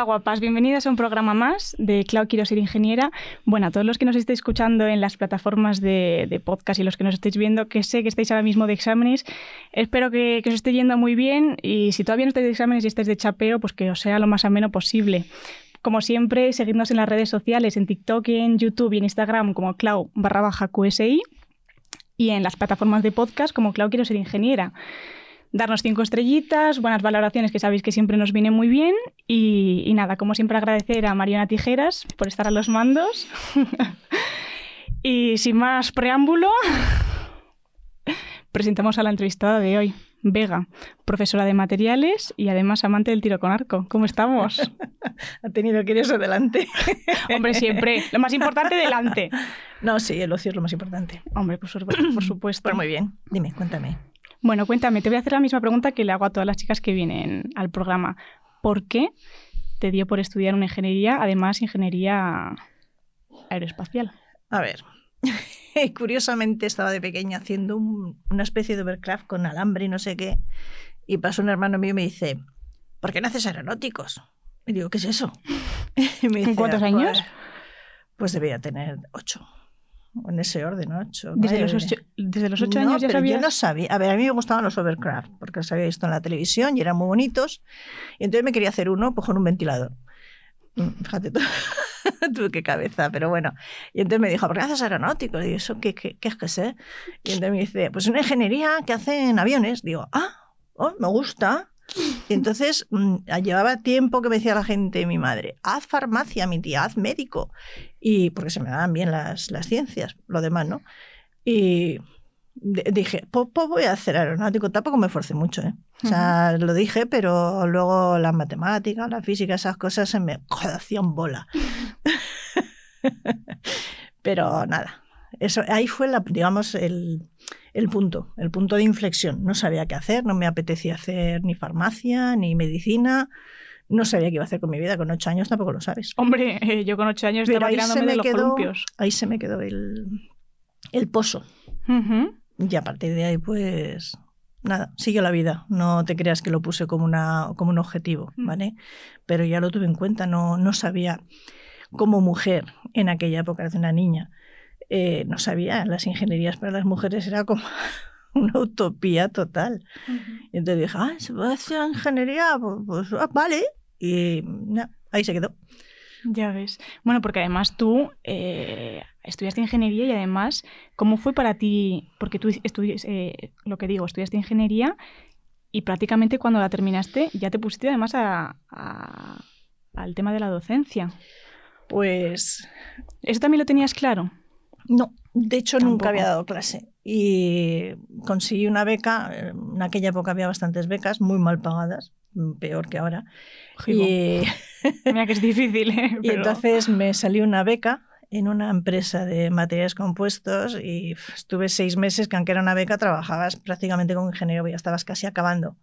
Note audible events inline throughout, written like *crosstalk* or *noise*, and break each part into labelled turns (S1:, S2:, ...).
S1: Hola guapas, bienvenidas a un programa más de Clau Quiero Ser Ingeniera. Bueno, a todos los que nos estéis escuchando en las plataformas de, podcast y los que nos estéis viendo, que sé que estáis ahora mismo de exámenes, espero que, que, os esté yendo muy bien y si todavía no estáis de exámenes y estáis de chapeo, pues que os sea lo más ameno posible. Como siempre, seguidnos en las redes sociales, en TikTok, en YouTube y en Instagram como Clau barra baja QSI y en las plataformas de podcast como Clau Quiero Ser Ingeniera darnos cinco estrellitas, buenas valoraciones que sabéis que siempre nos viene muy bien. Y, nada, como siempre agradecer a Mariana Tijeras por estar a los mandos. *laughs* y sin más preámbulo, *laughs* presentamos a la entrevistada de hoy. Vega, profesora de materiales y además amante del tiro con arco. ¿Cómo estamos? *laughs*
S2: ha tenido que ir eso delante.
S1: Hombre, siempre. Lo más importante delante.
S2: No, sí, el ocio es lo más importante.
S1: Hombre, por, por supuesto.
S2: Pues muy bien. Dime, cuéntame.
S1: Bueno, cuéntame, te voy a hacer la misma pregunta que le hago a todas las chicas que vienen al programa. ¿Por qué te dio por estudiar una ingeniería, además ingeniería aeroespacial?
S2: A ver, *laughs* curiosamente estaba de pequeña haciendo una especie de overcraft con alambre y no sé qué, y pasó un hermano mío y me dice, ¿por qué no haces aeronáuticos? Y digo, ¿qué es eso? *laughs*
S1: ¿En cuántos años?
S2: Pues, pues debía tener ocho en ese orden, ocho.
S1: Desde, los ocho, desde los ocho años ya
S2: pero
S1: sabías.
S2: Yo no sabía. A ver, a mí me gustaban los overcraft porque los había visto en la televisión y eran muy bonitos. Y entonces me quería hacer uno pues, con un ventilador. Mm, fíjate tú, *laughs* tú qué cabeza, pero bueno. Y entonces me dijo, ¿por qué haces aeronáutico? Y eso, ¿qué, qué, qué es que sé? Y entonces me dice, pues una ingeniería que hacen aviones. Digo, ah, oh, me gusta. Y entonces mm, llevaba tiempo que me decía la gente, mi madre, haz farmacia, mi tía, haz médico. Y porque se me daban bien las, las ciencias, lo demás, ¿no? Y dije, pues, pues, voy a hacer aeronáutico. Tampoco me esforcé mucho, ¿eh? O sea, lo dije, pero luego las matemáticas, la física, esas cosas se me *laughs* hacían bola. *laughs* pero nada, eso, ahí fue, la, digamos, el, el punto, el punto de inflexión. No sabía qué hacer, no me apetecía hacer ni farmacia, ni medicina. No sabía qué iba a hacer con mi vida. Con ocho años tampoco lo sabes.
S1: Hombre, eh, yo con ocho años estaba tirándome de los
S2: quedó,
S1: columpios.
S2: Ahí se me quedó el, el pozo. Y a partir de ahí, pues, nada, siguió la vida. No te creas que lo puse como, una, como un objetivo,
S1: Mm.
S2: ¿vale? Pero ya lo tuve en cuenta. No, no sabía, como mujer, en aquella época, de una niña, eh, no sabía, las ingenierías para las mujeres era como *laughs* una utopía total. Y entonces dije, ah, ¿se puede hacer ingeniería? Pues, pues ah, vale. Y na, ahí se quedó.
S1: Ya ves. Bueno, porque además tú eh, estudiaste ingeniería y además, ¿cómo fue para ti? Porque tú estudias, eh, lo que digo, estudiaste ingeniería y prácticamente cuando la terminaste ya te pusiste además a, a, al tema de la docencia.
S2: Pues...
S1: ¿Eso también lo tenías claro?
S2: No, de hecho
S1: Tampoco.
S2: nunca había dado clase. Y conseguí una beca, en aquella época había bastantes becas, muy mal pagadas, peor que ahora. Y, *laughs*
S1: Mira que es difícil, ¿eh? *laughs*
S2: y
S1: Pero-
S2: entonces me salió una beca en una empresa de materiales compuestos y estuve seis meses que aunque era una beca trabajabas prácticamente como ingeniero, ya estabas casi acabando.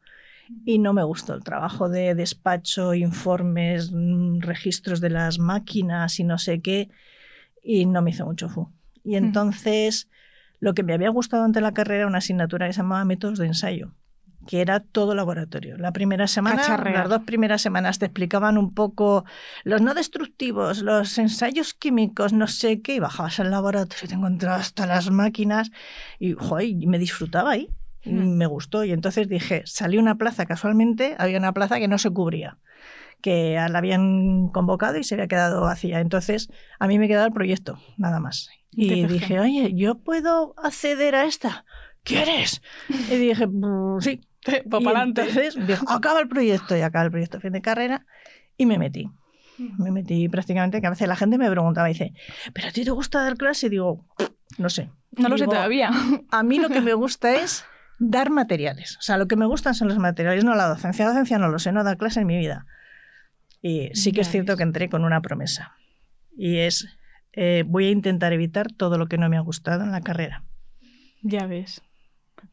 S2: Y no me gustó el trabajo de despacho, informes, mm, registros de las máquinas y no sé qué, y no me hizo mucho fu. Y entonces lo que me había gustado ante la carrera era una asignatura que se llamaba métodos de ensayo, que era todo laboratorio. La primera semana,
S1: Cacharrea.
S2: las dos primeras semanas te explicaban un poco los no destructivos, los ensayos químicos, no sé qué, y bajabas al laboratorio y te encontrabas hasta las máquinas y, joder, me disfrutaba ahí. Y
S1: Mm.
S2: me gustó y entonces dije, salí una plaza casualmente, había una plaza que no se cubría, que la habían convocado y se había quedado vacía. Entonces a mí me quedaba el proyecto, nada más.
S1: Y
S2: dije, oye, ¿yo puedo acceder a esta? ¿Quieres? Y dije, "Mm, sí. *laughs*
S1: Pues
S2: entonces *laughs* dijo, acaba el proyecto y acaba el proyecto fin de carrera y me metí. Me metí prácticamente, que a veces la gente me preguntaba, dice, ¿pero a ti te gusta dar clase? Y digo, no sé.
S1: No lo sé
S2: Digo,
S1: todavía.
S2: A mí lo que me *laughs* gusta es dar materiales. O sea, lo que me gustan son los materiales, no la docencia. La docencia no lo sé, no dar clase en mi vida. Y sí que es cierto que entré con una promesa. Y es, eh, voy a intentar evitar todo lo que no me ha gustado en la carrera.
S1: Ya ves.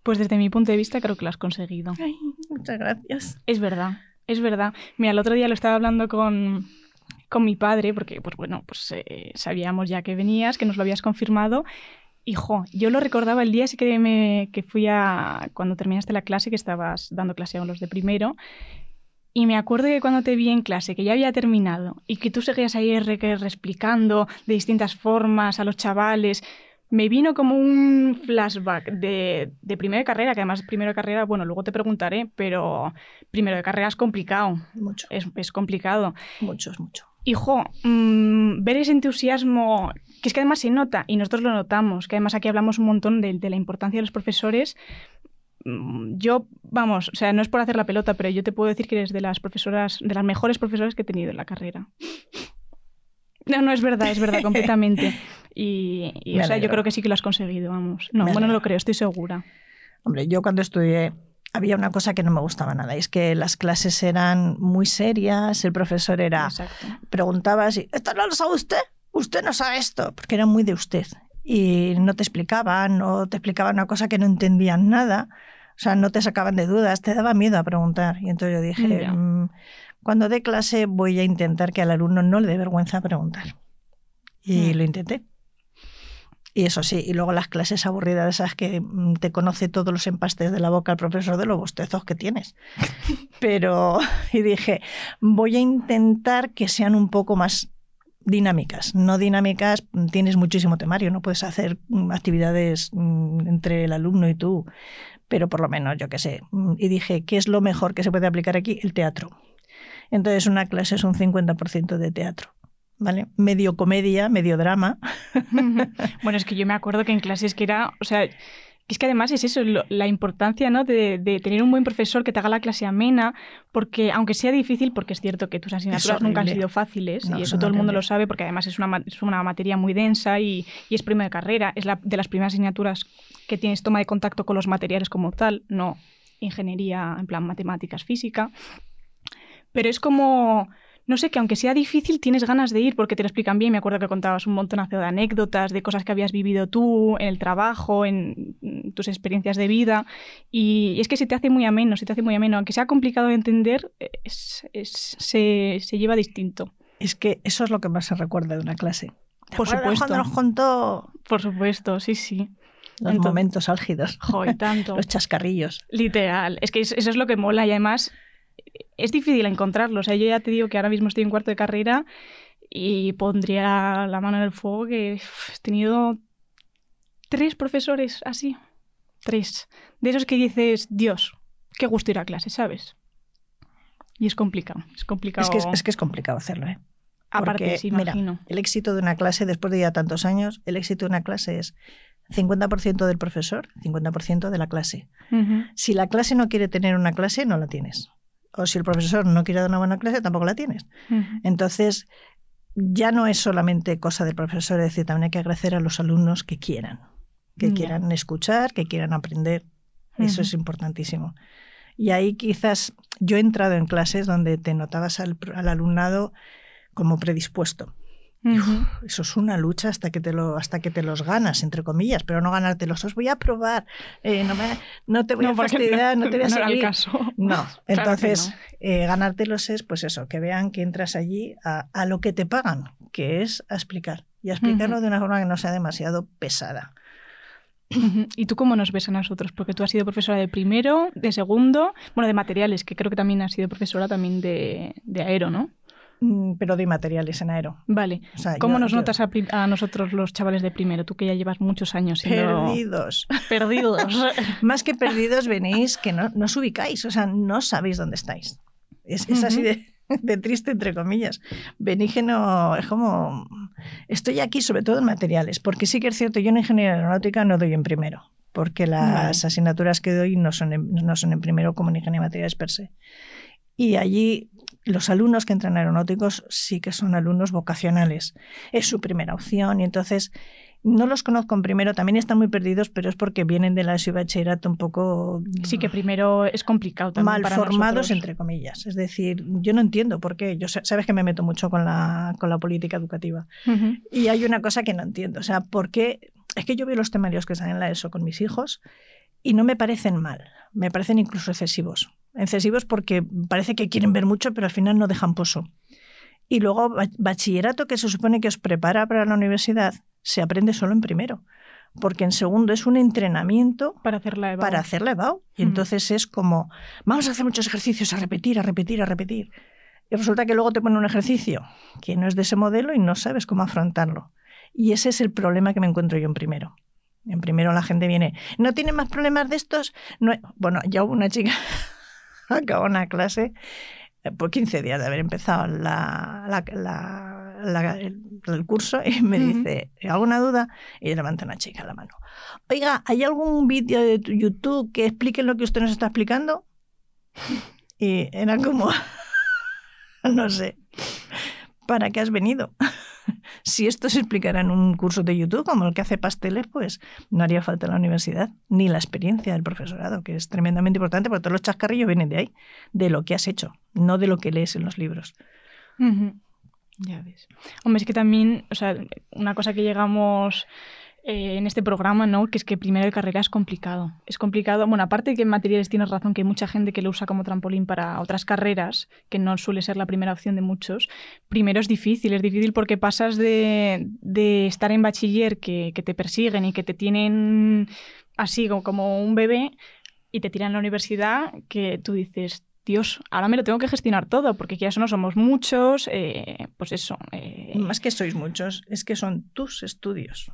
S1: Pues desde mi punto de vista creo que lo has conseguido.
S2: Ay, muchas gracias.
S1: Es verdad, es verdad. Mira, el otro día lo estaba hablando con, con mi padre, porque, pues bueno, pues eh, sabíamos ya que venías, que nos lo habías confirmado. Hijo, yo lo recordaba el día que, me, que fui a. cuando terminaste la clase, que estabas dando clase a los de primero. Y me acuerdo que cuando te vi en clase, que ya había terminado, y que tú seguías ahí explicando de distintas formas a los chavales, me vino como un flashback de, de primero de carrera, que además primero de carrera, bueno, luego te preguntaré, pero primero de carrera es complicado,
S2: Mucho,
S1: es, es complicado.
S2: mucho, es mucho.
S1: Hijo, mm, ver ese entusiasmo, que es que además se nota, y nosotros lo notamos, que además aquí hablamos un montón de, de la importancia de los profesores. Mm, Yo, vamos, o sea, no es por hacer la pelota, pero yo te puedo decir que eres de las profesoras, de las mejores profesoras que he tenido en la carrera. No, no, es verdad, es verdad, completamente. *laughs* Y, o sea, yo creo que sí que lo has conseguido, vamos. No,
S2: Me
S1: bueno, no lo creo, estoy segura.
S2: Hombre, yo cuando estudié había una cosa que no me gustaba nada, y es que las clases eran muy serias, el profesor era,
S1: Exacto.
S2: preguntabas y, ¿esto no lo sabe usted? Usted no sabe esto, porque era muy de usted. Y no te explicaban, no te explicaban una cosa que no entendían nada, o sea, no te sacaban de dudas, te daba miedo a preguntar. Y entonces yo dije. "Mm, cuando dé clase voy a intentar que al alumno no le dé vergüenza preguntar. Y
S1: Mm.
S2: lo intenté. Y eso sí, y luego las clases aburridas esas que mm, te conoce todos los empastes de la boca el profesor de los bostezos que tienes. *laughs* Pero, y dije, voy a intentar que sean un poco más dinámicas. No dinámicas, tienes muchísimo temario, no puedes hacer actividades entre el alumno y tú, pero por lo menos, yo qué sé. Mm, Y dije, ¿qué es lo mejor que se puede aplicar aquí? El teatro. Entonces, una clase es un 50% de teatro. ¿Vale? Medio comedia, medio drama. *laughs* *laughs*
S1: bueno, es que yo me acuerdo que en clases que era, o sea, es que además es eso, lo- la importancia ¿no? de, de tener un buen profesor que te haga la clase amena, porque aunque sea difícil, porque es cierto que tus asignaturas nunca han sido fáciles,
S2: No,
S1: y eso todo el mundo lo sabe, porque además es una, es una materia muy densa y, y es primero de carrera, es la, de las primeras asignaturas que tienes toma de contacto con los materiales como tal, no ingeniería en plan matemáticas, física. Pero es como, no sé, que aunque sea difícil, tienes ganas de ir porque te lo explican bien. Me acuerdo que contabas un montonazo de anécdotas, de cosas que habías vivido tú en el trabajo, en mm, tus experiencias de vida. Y es que se te hace muy ameno, se te hace muy ameno. Aunque sea complicado de entender, es- es- se, se lleva distinto.
S2: Es que eso es lo que más se recuerda de una clase. ¿Te
S1: Por supuesto.
S2: Cuando nos contó
S1: Por supuesto, sí, sí.
S2: los
S1: Entonces-
S2: momentos álgidos,
S1: Joder, tanto. *laughs*
S2: los chascarrillos.
S1: Literal. Es que es- eso es lo que mola y además es difícil encontrarlo. O sea, yo ya te digo que ahora mismo estoy en cuarto de carrera y pondría la mano en el fuego que he tenido tres profesores así. Tres. De esos que dices, Dios, qué gusto ir a clase, ¿sabes? Y es complicado. Es complicado.
S2: Es que es, es que es complicado hacerlo, ¿eh?
S1: Aparte,
S2: porque,
S1: sí,
S2: mira. El éxito de una clase, después de ya tantos años, el éxito de una clase es 50% del profesor, 50% de la clase. Si la clase no quiere tener una clase, no la tienes. O si el profesor no quiere dar una buena clase, tampoco la tienes. Entonces, ya no es solamente cosa del profesor, es decir, también hay que agradecer a los alumnos que quieran, que quieran escuchar, que quieran aprender. Eso es importantísimo. Y ahí quizás yo he entrado en clases donde te notabas al, al alumnado como predispuesto. Eso es una lucha hasta que te lo hasta que te los ganas entre comillas, pero no ganártelos. Os voy a probar, eh, no, me- no te voy a
S1: No,
S2: fastidiar, no, te voy a
S1: no era el
S2: seguir.
S1: caso.
S2: No, *laughs*
S1: Claro
S2: entonces
S1: no.
S2: eh, ganártelos es pues eso, que vean que entras allí a, a lo que te pagan, que es a explicar. Y a explicarlo de una forma que no sea demasiado pesada.
S1: ¿Y tú cómo nos ves a nosotros? Porque tú has sido profesora de primero, de segundo, bueno, de materiales, que creo que también has sido profesora también de, de aero, ¿no?
S2: Mm, Pero de materiales en aero.
S1: Vale.
S2: O sea,
S1: ¿Cómo
S2: yo-
S1: nos
S2: yo-
S1: notas a, nosotros los chavales de primero? Tú que ya llevas muchos años siendo
S2: Perdidos. *laughs*
S1: perdidos. *laughs*
S2: Más que perdidos venís que no, no os ubicáis, o sea, no sabéis dónde estáis. Es, es así de, *laughs* de triste, entre comillas. Venís que no, es como, estoy aquí sobre todo en materiales, porque sí que es cierto, yo en ingeniería aeronáutica no doy en primero, porque las
S1: Vale.
S2: asignaturas que doy no son, en, no son en primero como en ingeniería de materiales per se. Y allí los alumnos que entran aeronáuticos sí que son alumnos vocacionales. Es su primera opción y entonces no los conozco en primero, también están muy perdidos, pero es porque vienen de la y bachillerato un poco
S1: Sí, que primero es complicado también
S2: mal
S1: para
S2: formados,
S1: nosotros.
S2: entre comillas. Es decir, yo no entiendo por qué. Yo sa- sabes que me meto mucho con la, con la política educativa. Y hay una cosa que no entiendo. O sea, ¿por qué? Es que yo veo los temarios que están en la ESO con mis hijos y no me parecen mal. Me parecen incluso excesivos. Excesivos porque parece que quieren ver mucho, pero al final no dejan pozo. Y luego ba- bachillerato, que se supone que os prepara para la universidad, se aprende solo en primero. Porque en segundo es un entrenamiento
S1: Para hacer la EVA.
S2: para hacer la EBAU. Y
S1: Mm.
S2: entonces es como, vamos a hacer muchos ejercicios, a repetir, a repetir, a repetir. Y resulta que luego te ponen un ejercicio que no es de ese modelo y no sabes cómo afrontarlo. Y ese es el problema que me encuentro yo en primero. En primero la gente viene, ¿no tiene más problemas de estos? No he-". Bueno, ya hubo una chica, *laughs* acabó una clase eh, por 15 días de haber empezado la, la- la- la- el, el curso y me dice, ¿alguna duda? Y levanta una chica la mano. Oiga, ¿hay algún vídeo de tu YouTube que explique lo que usted nos está explicando? Y era como, *laughs* no sé, ¿para qué has venido? *laughs* Si esto se explicara en un curso de YouTube como el que hace pasteles, pues no haría falta la universidad, ni la experiencia del profesorado, que es tremendamente importante, porque todos los chascarrillos vienen de ahí, de lo que has hecho, no de lo que lees en los libros.
S1: Ya ves. Hombre, es que también, o sea, una cosa que llegamos eh, en este programa, ¿no? Que es que primero de carrera es complicado. Es complicado. Bueno, aparte de que en materiales tienes razón, que hay mucha gente que lo usa como trampolín para otras carreras, que no suele ser la primera opción de muchos. Primero es difícil, es difícil porque pasas de, de estar en bachiller que, que te persiguen y que te tienen así como, un bebé y te tiran a la universidad que tú dices, Dios, ahora me lo tengo que gestionar todo, porque ya no somos muchos, eh, pues eso. eh,
S2: Más que sois muchos, es que son tus estudios.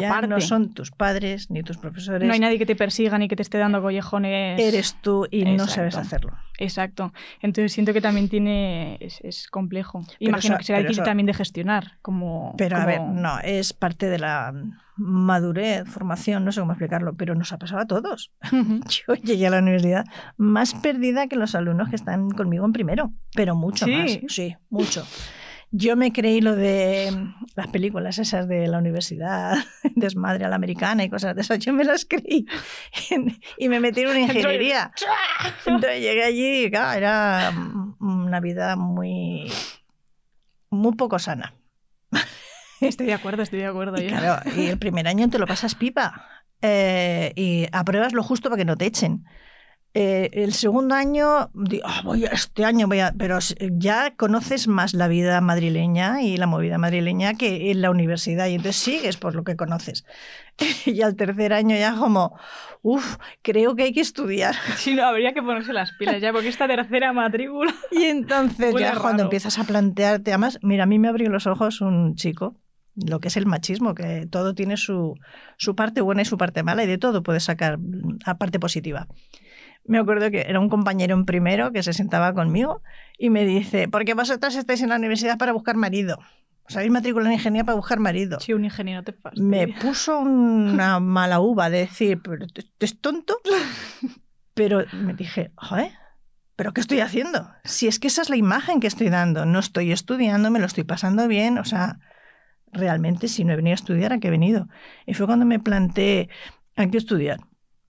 S2: Ya
S1: Aparte.
S2: no son tus padres ni tus profesores.
S1: no hay nadie que te persiga ni que te esté dando collejones.
S2: Eres tú y no sabes hacerlo.
S1: Exacto. Entonces siento que también tiene. es, es complejo. Imagino
S2: eso-
S1: que será difícil
S2: eso-
S1: también de gestionar. Como,
S2: Pero a ver, no, es parte de la madurez, formación, no sé cómo explicarlo, pero nos ha pasado a todos. *laughs* Yo llegué a la universidad más perdida que los alumnos que están conmigo en primero, pero mucho
S1: ¿Sí?
S2: más. Sí, mucho. Yo me creí lo de las películas esas de la universidad, *laughs* desmadre a la americana y cosas de esas, yo me las creí *laughs* y me metí en una ingeniería. Entonces llegué allí y claro, era una vida muy, muy poco sana. *laughs*
S1: Estoy de acuerdo, estoy de acuerdo.
S2: Y
S1: ya.
S2: claro, y el primer año te lo pasas pipa. Eh, y apruebas lo justo para que no te echen. Eh, el segundo año, digo, "Ah, voy a, este año voy a. Pero ya conoces más la vida madrileña y la movida madrileña que en la universidad, y entonces sigues por lo que conoces. *laughs* Y al tercer año ya, como, uff, creo que hay que estudiar. *laughs*
S1: Sí, no, habría que ponerse las pilas ya, porque esta tercera matrícula. *laughs*
S2: Y entonces ya cuando
S1: raro.
S2: empiezas a plantearte, además, mira, a mí me abrió los ojos un chico, lo que es el machismo, que todo tiene su, su parte buena y su parte mala, y de todo puedes sacar mm, la parte positiva. Me acuerdo que era un compañero en primero que se sentaba conmigo y me dice, porque vosotras estáis en la universidad para buscar marido. Os habéis matriculado en ingeniería para buscar marido.
S1: Sí, un ingeniero te fastidia.
S2: Me puso una *laughs* mala uva de decir, pero ¿te- te es tonto. Pero me dije, joder, ¿pero qué estoy haciendo? Si es que esa es la imagen que estoy dando. No estoy estudiando, me lo estoy pasando bien. O sea, realmente si no he venido a estudiar, ¿a qué he venido? Y fue cuando me planteé, ¿a qué estudiar?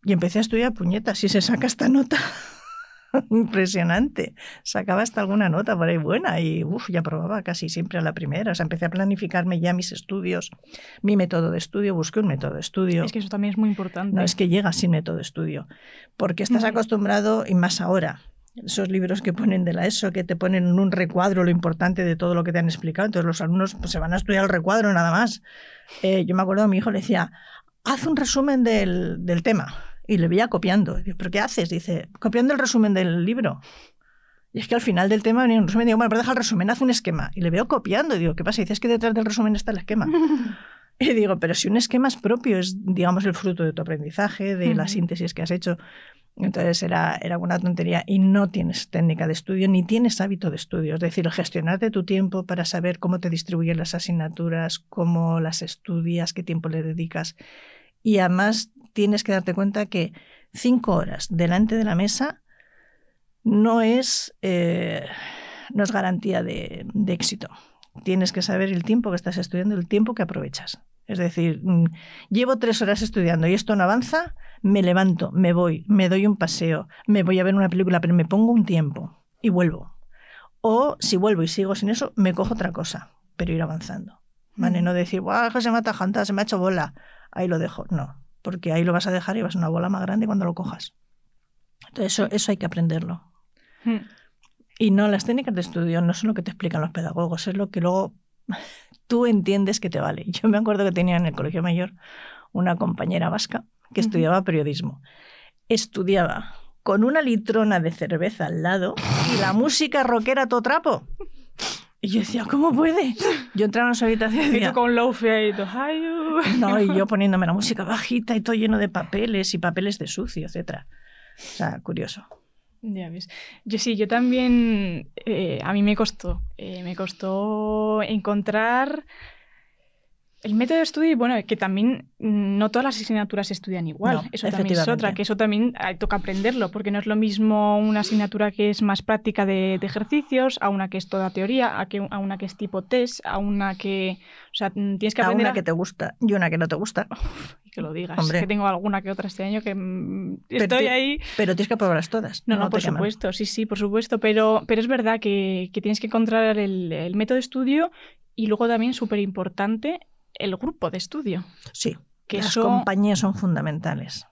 S2: Y empecé a estudiar puñetas y se saca esta nota. *laughs* Impresionante. Sacaba hasta alguna nota por ahí buena y uf, ya probaba casi siempre a la primera. O sea, empecé a planificarme ya mis estudios, mi método de estudio, busqué un método de estudio.
S1: Es que eso también es muy importante.
S2: No es que llegas sin método de estudio, porque estás
S1: Ujú.
S2: acostumbrado, y más ahora, esos libros que ponen de la ESO, que te ponen en un recuadro lo importante de todo lo que te han explicado, entonces los alumnos pues, se van a estudiar el recuadro nada más. Eh, yo me acuerdo a mi hijo le decía, haz un resumen del, del tema, y le veía copiando. Digo, ¿pero qué haces? Dice, copiando el resumen del libro. Y es que al final del tema venía un resumen digo, bueno, pero deja el resumen, haz un esquema. Y le veo copiando. Y digo, ¿qué pasa? Y dice, es que detrás del resumen está el esquema. *laughs* Y digo, pero si un esquema es propio, es, digamos, el fruto de tu aprendizaje, de la síntesis que has hecho. Entonces era, era una tontería y no tienes técnica de estudio ni tienes hábito de estudio. Es decir, gestionarte tu tiempo para saber cómo te distribuyen las asignaturas, cómo las estudias, qué tiempo le dedicas. Y además tienes que darte cuenta que cinco horas delante de la mesa no es, eh, no es garantía de, de éxito. Tienes que saber el tiempo que estás estudiando, el tiempo que aprovechas. Es decir, mm, llevo tres horas estudiando y esto no avanza, me levanto, me voy, me doy un paseo, me voy a ver una película, pero me pongo un tiempo y vuelvo. O si vuelvo y sigo sin eso, me cojo otra cosa, pero ir avanzando. ¿Vale? No decir, ¡guau, se me se me ha hecho bola! Ahí lo dejo. No, porque ahí lo vas a dejar y vas a una bola más grande cuando lo cojas. Entonces, eso, eso hay que aprenderlo.
S1: Hmm.
S2: Y no, las técnicas de estudio no son lo que te explican los pedagogos, es lo que luego *laughs* tú entiendes que te vale. Yo me acuerdo que tenía en el colegio mayor una compañera vasca que estudiaba periodismo. Estudiaba con una litrona de cerveza al lado y la *laughs* música rockera todo trapo. Y yo decía, ¿cómo puede? Yo entraba en su habitación y
S1: Y
S2: decía,
S1: tú con low y "Ay, uh".
S2: no, y yo *laughs* poniéndome la música bajita y todo lleno de papeles y papeles de sucio, etcétera. O sea, curioso.
S1: Ya ves. Yo sí, yo también, eh, a mí me costó, eh, me costó encontrar el método de estudio bueno, que también mm, no todas las asignaturas se estudian igual.
S2: No,
S1: eso también es otra, que eso también eh, toca aprenderlo, porque no es lo mismo una asignatura que es más práctica de, de ejercicios, a una que es toda teoría, a, que, a una que es tipo test, a una que... O sea, mm, tienes que
S2: A
S1: aprender
S2: una
S1: a-
S2: que te gusta y una que no te gusta. *laughs*
S1: y que lo digas.
S2: Hombre.
S1: Que tengo alguna que otra este año que mm,
S2: Pero
S1: estoy ahí...
S2: Pero tienes que probarlas todas.
S1: No, no, por supuesto, sí, sí, por supuesto, pero, pero es verdad que, que tienes que encontrar el, el método de estudio y luego también, súper importante, el grupo de estudio.
S2: Sí,
S1: Que
S2: las
S1: eso-
S2: compañías son fundamentales.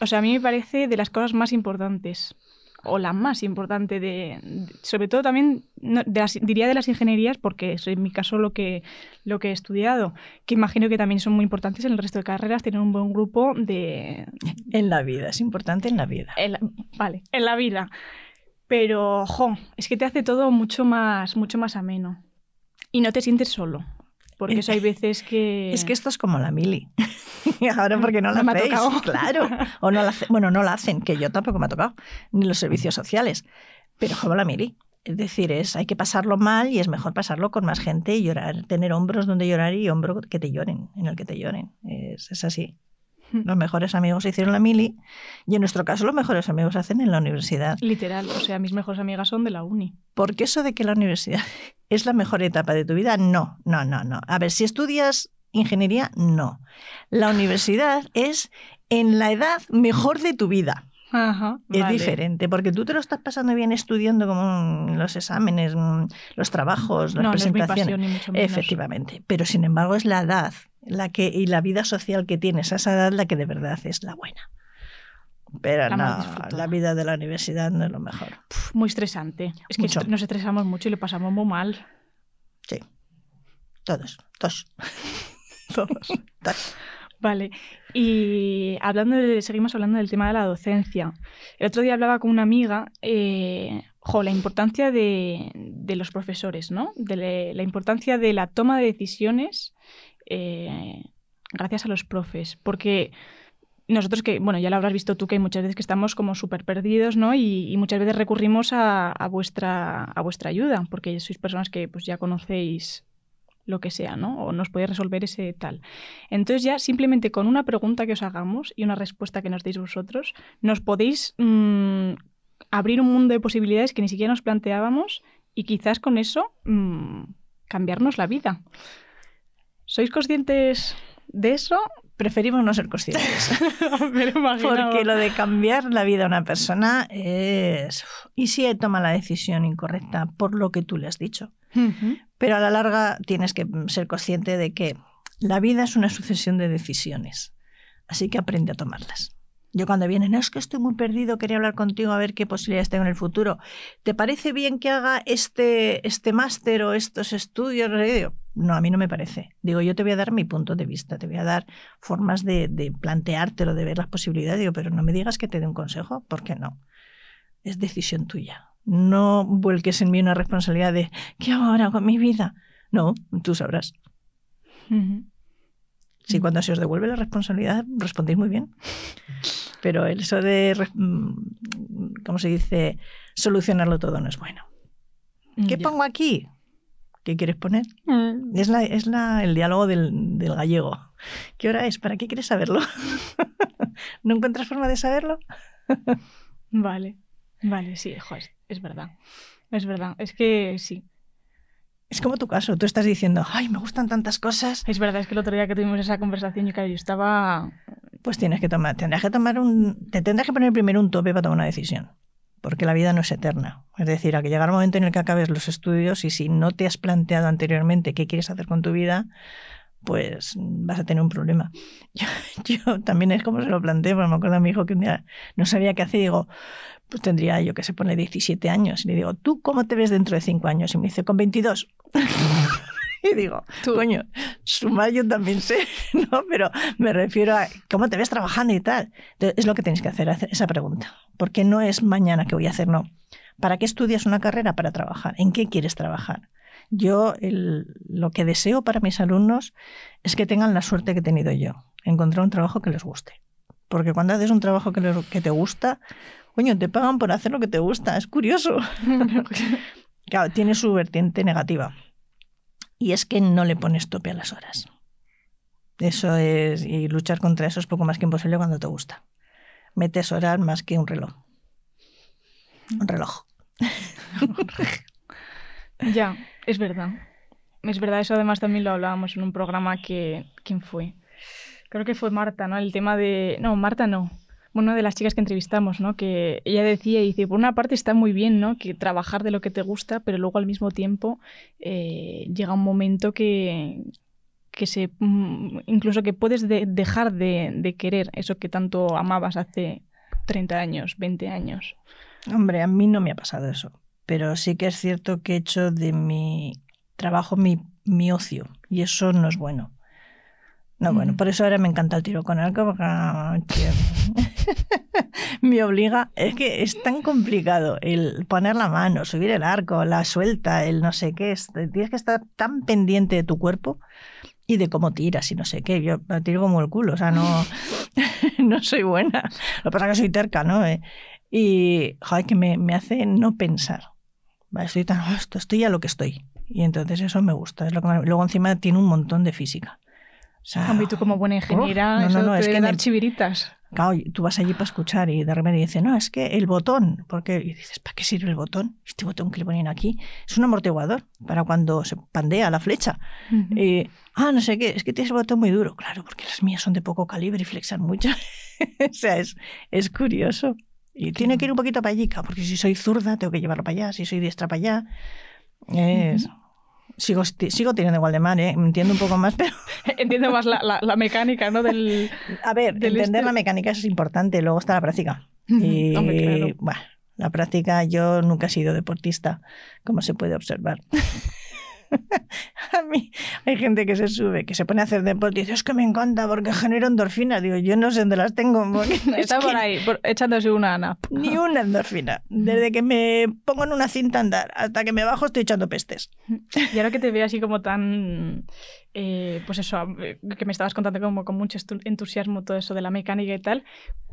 S1: O sea, a mí me parece de las cosas más importantes, o la más importante, de, de- sobre todo también, no, de las- diría de las ingenierías, porque es en mi caso lo que, lo que he estudiado, que imagino que también son muy importantes en el resto de carreras, tener un buen grupo de,
S2: En la vida, es importante en la vida.
S1: en la- vale, en la vida. Pero, jo, es que te hace todo mucho más, mucho más ameno. Y no te sientes solo. Porque eso hay veces que... *laughs*
S2: Es que esto es como la mili. *laughs* Ahora porque no la
S1: me ha tocado. *laughs*
S2: claro. O no la hace- bueno, no la hacen, que yo tampoco me ha tocado, ni los servicios sociales. Pero como la mili. Es decir, es, hay que pasarlo mal y es mejor pasarlo con más gente y llorar, tener hombros donde llorar y hombro que te lloren, en el que te lloren. Es, es así. Los mejores amigos hicieron la mili y en nuestro caso los mejores amigos hacen en la universidad.
S1: Literal, o sea, mis mejores amigas son de la uni.
S2: Porque eso de que la universidad *laughs* es la mejor etapa de tu vida, no, no, no, no. A ver, si estudias ingeniería, no. La universidad es en la edad mejor de tu vida.
S1: Ajá,
S2: Es
S1: vale.
S2: diferente, porque tú te lo estás pasando bien estudiando como los exámenes, los trabajos, las
S1: No, no es mi
S2: presentaciones.
S1: pasión, ni mucho menos.
S2: Efectivamente. Pero sin embargo es la edad la que, y la vida social que tienes a esa edad la que de verdad es la buena. Pero
S1: La
S2: no, la vida de la universidad no es lo mejor.
S1: Puf, muy estresante. Es que
S2: Mucho.
S1: est- nos estresamos mucho y lo pasamos muy mal.
S2: Sí. Todos, todos. *laughs* Todos. todos.
S1: Vale. Y hablando de, seguimos hablando del tema de la docencia. El otro día hablaba con una amiga, eh, jo, la importancia de, de los profesores, ¿no? De le- la importancia de la toma de decisiones eh, gracias a los profes. Porque nosotros que, bueno, ya lo habrás visto tú, que hay muchas veces que estamos como súper perdidos, ¿no? Y, muchas veces recurrimos a, a vuestra, a vuestra ayuda, porque sois personas que pues ya conocéis lo que sea, ¿no? O nos podéis resolver ese tal. Entonces ya simplemente con una pregunta que os hagamos y una respuesta que nos deis vosotros, nos podéis mm, abrir un mundo de posibilidades que ni siquiera nos planteábamos y quizás con eso mm, cambiarnos la vida. ¿Sois conscientes de eso?
S2: Preferimos no ser conscientes. *laughs*
S1: Me lo imaginaba.
S2: Porque lo de cambiar la vida a una persona es... ¿Y si toma la decisión incorrecta por lo que tú le has dicho? Pero a la larga tienes que ser consciente de que la vida es una sucesión de decisiones. Así que aprende a tomarlas. Yo cuando vienen, no es que estoy muy perdido, quería hablar contigo a ver qué posibilidades tengo en el futuro. ¿Te parece bien que haga este, este máster o estos estudios? No, a mí no me parece. Digo, yo te voy a dar mi punto de vista, te voy a dar formas de, de planteártelo, de ver las posibilidades. Digo, pero no me digas que te dé un consejo, porque no. Es decisión tuya. No vuelques en mí una responsabilidad de ¿qué hago ahora con mi vida? No, tú sabrás. Si cuando se os devuelve la responsabilidad respondéis muy bien. Pero eso de, mm, ¿cómo se dice? Solucionarlo todo no es bueno. ¿Qué
S1: Ya.
S2: pongo aquí? ¿Qué quieres poner?
S1: Mm.
S2: Es, la, es la- el diálogo del, del gallego. ¿Qué hora es? ¿Para qué quieres saberlo? *laughs* ¿No encuentras forma de saberlo? *laughs*
S1: Vale, vale, sí, jo, es, es verdad. Es verdad, es que sí.
S2: Es como tu caso, tú estás diciendo, ay, me gustan tantas cosas.
S1: Es verdad, es que el otro día que tuvimos esa conversación, yo, claro, yo estaba...
S2: Pues tienes que tomar, tendrás que tomar un, te tendrás que poner primero un tope para tomar una decisión, porque la vida no es eterna. Es decir, a que llegar un momento en el que acabes los estudios y si no te has planteado anteriormente qué quieres hacer con tu vida, pues vas a tener un problema. *laughs* Yo, yo también es como se lo planteé, porque me acuerdo a mi hijo que un día no sabía qué hacer y digo, pues tendría yo que se pone 17 años. Y le digo, ¿tú cómo te ves dentro de 5 años? Y me dice, con 22. *laughs* y digo,
S1: Tú.
S2: coño, sumar yo también sé, *laughs* ¿no? Pero me refiero a cómo te ves trabajando y tal. Entonces, es lo que tienes que hacer, hacer esa pregunta. Porque no es mañana que voy a hacer, no. ¿Para qué estudias una carrera? Para trabajar. ¿En qué quieres trabajar? Yo el- lo que deseo para mis alumnos es que tengan la suerte que he tenido yo, encontrar un trabajo que les guste. Porque cuando haces un trabajo que, les- que te gusta, coño, te pagan por hacer lo que te gusta. Es curioso. *laughs* Claro, tiene su vertiente negativa. Y es que no le pones tope a las horas. Eso es, y luchar contra eso es poco más que imposible cuando te gusta. Metes horas más que un reloj. Un reloj. *laughs*
S1: Ya, es verdad. Es verdad, eso además también lo hablábamos en un programa que... ¿Quién fue? Creo que fue Marta, ¿no? El tema de... No, Marta no. Una de las chicas que entrevistamos, ¿no? Que ella decía, y dice, por una parte está muy bien, ¿no? Que trabajar de lo que te gusta, pero luego al mismo tiempo eh, llega un momento que, que se... mm, Incluso que puedes de- dejar de, de querer eso que tanto amabas hace 30 años, 20 años.
S2: Hombre, a mí no me ha pasado eso. Pero sí que es cierto que he hecho de mi trabajo mi, mi ocio. Y eso no es bueno. No, bueno,
S1: Mm.
S2: por eso ahora me encanta el tiro con arco. Porque *laughs* me obliga. Es que es tan complicado el poner la mano, subir el arco, la suelta, el no sé qué. es- Tienes que estar tan pendiente de tu cuerpo y de cómo tiras y no sé qué. Yo tiro como el culo, o sea, no, *laughs* *laughs* no soy buena. Lo que pasa es que soy terca, ¿no? Eh, Y, joder, que me, me hace no pensar. Estoy tan, "Oh, esto- estoy a lo que estoy. Y entonces eso me gusta. Es lo que me- Luego encima tiene un montón de física. O sea,
S1: tú como buena ingeniera,
S2: no, no,
S1: eso
S2: no, es que
S1: dar
S2: me-
S1: chiviritas.
S2: Claro, tú vas allí para escuchar y de repente dice, no, es que el botón, porque y dices, ¿para qué sirve el botón? Este botón que le ponen aquí es un amortiguador para cuando se pandea la flecha. Y, ah, no sé qué, es que tienes el botón muy duro. Claro, porque las mías son de poco calibre y flexan mucho. *laughs* o sea, es, es curioso. Y tiene que ir un poquito para allí, porque si soy zurda tengo que llevarlo para allá, si soy diestra para allá. Es... Sigo, sigo tirando igual de mal, ¿eh? entiendo un poco más, pero *laughs*
S1: Entiendo más la, la- la mecánica, ¿no? Del...
S2: a ver,
S1: Del
S2: entender
S1: este-
S2: la mecánica es importante, luego está la práctica. Y
S1: Hombre, claro.
S2: bueno, la práctica, yo nunca he sido deportista, como se puede observar. *laughs* *laughs* a mí hay gente que se sube, que se pone a hacer deporte y dice, es que me encanta porque genera endorfina. Digo, yo no sé dónde las tengo. *laughs* es
S1: Está por
S2: que
S1: ahí, por- echándose una nap.
S2: Ni una endorfina. Desde que me pongo en una cinta a andar hasta que me bajo estoy echando pestes.
S1: Y ahora que te veo así como tan, eh, pues eso, que me estabas contando como con mucho entusiasmo todo eso de la mecánica y tal,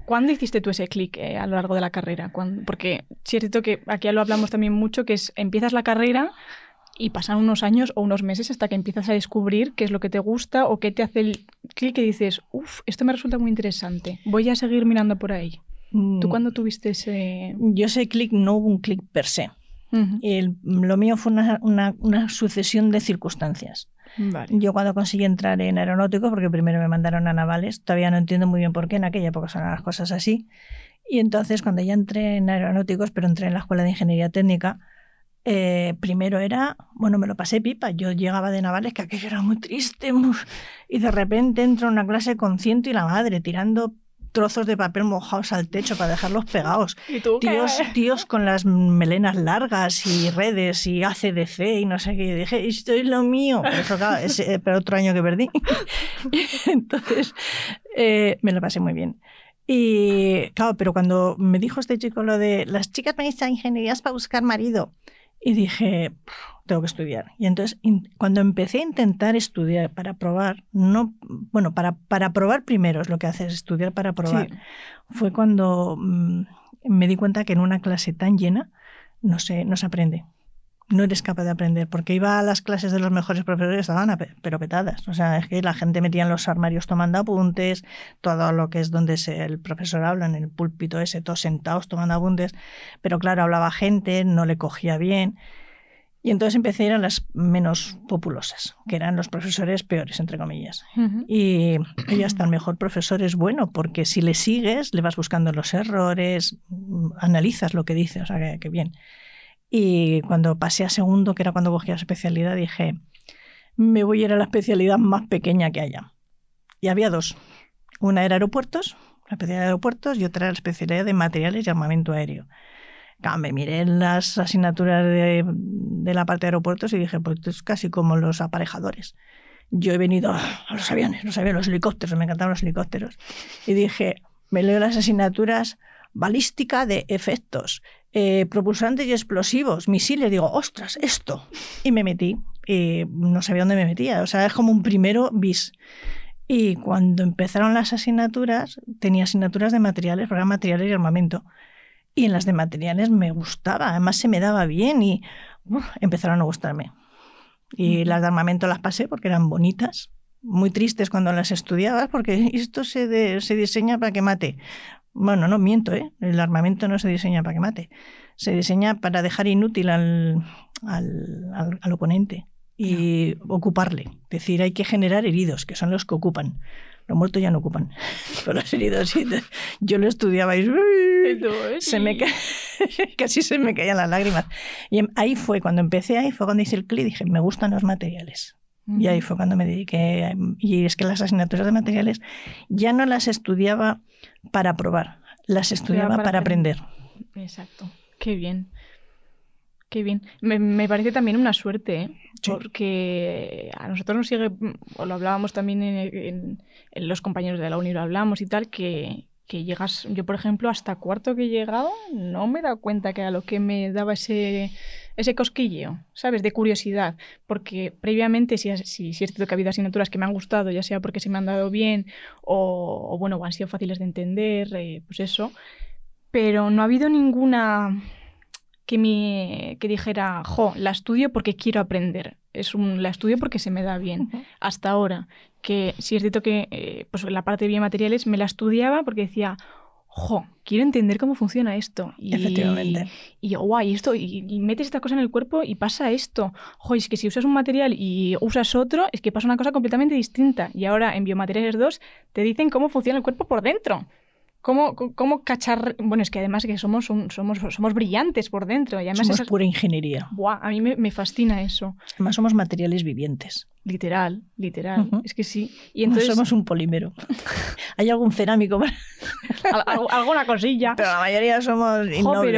S1: ¿cuándo hiciste tú ese clic eh, a lo largo de la carrera? ¿Cuándo? Porque es cierto que aquí ya lo hablamos también mucho, que es empiezas la carrera y pasan unos años o unos meses hasta que empiezas a descubrir qué es lo que te gusta o qué te hace el clic y dices, uff, esto me resulta muy interesante, voy a seguir mirando por ahí. ¿Tú
S2: Mm,
S1: cuándo tuviste ese...?
S2: Yo sé clic, no hubo un clic per se. El- lo mío fue una, una- una sucesión de circunstancias.
S1: Vale.
S2: Yo cuando conseguí entrar en aeronáuticos, porque primero me mandaron a navales, todavía no entiendo muy bien por qué, en aquella época son las cosas así. Y entonces cuando ya entré en aeronáuticos, pero entré en la escuela de ingeniería técnica, eh, primero era, bueno, me lo pasé pipa. Yo llegaba de navales, que aquello era muy triste, muy- y de repente entro en una clase con ciento y la madre, tirando trozos de papel mojados al techo para dejarlos pegados. *laughs*
S1: ¿Y tú qué?
S2: Tíos, tíos con las melenas largas y redes y ACDC y no sé qué. Y dije, esto es lo mío. Pero eso, claro, es eh, pero otro año que perdí. *laughs* Entonces, eh, me lo pasé muy bien. Y claro, pero cuando me dijo este chico lo de las chicas venís a ingenierías para buscar marido, y dije, "Puf, tengo que estudiar. Y entonces, cuando empecé a intentar estudiar para probar, no, bueno, para, para probar primero es lo que haces, estudiar para probar
S1: Sí.
S2: fue cuando mm, me di cuenta que en una clase tan llena no se, no se aprende. No eres capaz de aprender, porque iba a las clases de los mejores profesores, estaban pero petadas. O sea, es que la gente metía en los armarios tomando apuntes, todo lo que es donde el profesor habla, en el púlpito ese, todos sentados tomando apuntes, pero claro, hablaba gente, no le cogía bien. Y entonces empecé a ir a las menos populosas, que eran los profesores peores, entre comillas. Y, y hasta el mejor profesor es bueno, porque si le sigues, le vas buscando los errores, analizas lo que dice, o sea, que, que bien. Y cuando pasé a segundo, que era cuando cogí la especialidad, dije, me voy a ir a la especialidad más pequeña que haya. Y había dos. Una era aeropuertos, la especialidad de aeropuertos, y otra era la especialidad de materiales y armamento aéreo. Claro, me miré las asignaturas de, de la parte de aeropuertos y dije, pues esto es casi como los aparejadores. Yo he venido a los aviones, los aviones, los helicópteros, me encantaban los helicópteros. Y dije, me leo las asignaturas balística de efectos, eh, propulsantes y explosivos, misiles. Digo, ostras, esto. Y me metí. Y no sabía dónde me metía. O sea, es como un primero bis. Y cuando empezaron las asignaturas, tenía asignaturas de materiales, eran materiales y armamento. Y en las de materiales me gustaba, además se me daba bien y empezaron a gustarme. Y las de armamento las pasé porque eran bonitas, muy tristes cuando las estudiabas, porque *laughs* esto se, de- se diseña para que mate. Bueno, no miento, ¿eh? el armamento no se diseña para que mate, se diseña para dejar inútil al, al, al- al oponente y ocuparle. Es decir, hay que generar heridos, que son los que ocupan. Los muertos ya no ocupan, *laughs* pero los heridos sí. Yo lo estudiaba y se me ca- *laughs* casi se me caían las lágrimas. Y em- ahí fue cuando empecé, ahí fue cuando hice el clic, dije, me gustan los materiales. Y ahí fue cuando me dediqué. Y es que las asignaturas de materiales ya no las estudiaba para probar, las estudiaba
S1: para
S2: para, aprender.
S1: Exacto. Qué bien. Qué bien. Me, me parece también una suerte, ¿eh?
S2: Sí.
S1: porque a nosotros nos sigue, o lo hablábamos también en, en- en los compañeros de la uni, lo hablamos y tal, que, que llegas, yo por ejemplo, hasta cuarto que he llegado, no me he dado cuenta que era lo que me daba ese, ese cosquilleo, ¿sabes? De curiosidad, porque previamente sí es cierto que ha habido asignaturas que me han gustado, ya sea porque se me han dado bien o, bueno, han sido fáciles de entender, eh, pues eso, pero no ha habido ninguna que me que dijera, jo, la estudio porque quiero aprender. Es un, la estudio porque se me da bien. Hasta ahora, que sí es cierto que eh, pues la parte de biomateriales me la estudiaba porque decía, jo, quiero entender cómo funciona esto. Y,
S2: Efectivamente.
S1: Y yo, guay, esto, y, y metes esta cosa en el cuerpo y pasa esto. Jo, es que si usas un material y usas otro, es que pasa una cosa completamente distinta. Y ahora en Biomateriales 2 te dicen cómo funciona el cuerpo por dentro. Cómo, cómo cachar... Bueno, es que además que somos, un- somos, somos brillantes por dentro. Y además
S2: Somos
S1: esas-
S2: pura ingeniería.
S1: Buah, a mí me, me fascina eso.
S2: Además somos materiales vivientes.
S1: Literal, literal. Es que sí. Y
S2: No
S1: entonces...
S2: somos un polímero. *laughs* Hay algún cerámico, pero
S1: al- al- alguna cosilla.
S2: la mayoría somos
S1: Jo,
S2: innobles.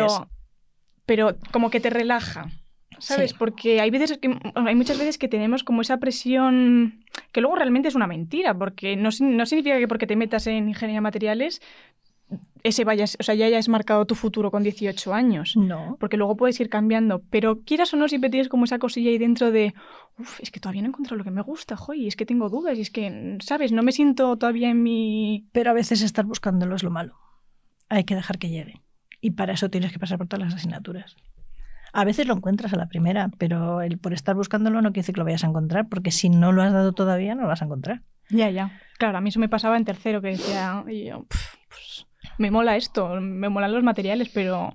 S1: pero, pero como que te relaja. ¿Sabes?
S2: Sí.
S1: Porque hay veces que hay muchas veces que tenemos como esa presión que luego realmente es una mentira, porque no, no significa que porque te metas en ingeniería de materiales ese vayas, o sea, ya hayas marcado tu futuro con 18 años.
S2: No.
S1: Porque luego puedes ir cambiando, pero quieras o no, siempre tienes como esa cosilla ahí dentro de, uff, es que todavía no he encontrado lo que me gusta, joy, es que tengo dudas, y es que, ¿sabes? No me siento todavía en mi...
S2: Pero a veces estar buscándolo es lo malo. Hay que dejar que llegue. Y para eso tienes que pasar por todas las asignaturas. A veces lo encuentras a la primera, pero el por estar buscándolo no quiere decir que lo vayas a encontrar, porque si no lo has dado todavía, no lo vas a encontrar.
S1: Ya, ya. Claro, a mí eso me pasaba en tercero, que decía, y yo, "Pf, pues, me mola esto, me molan los materiales, pero,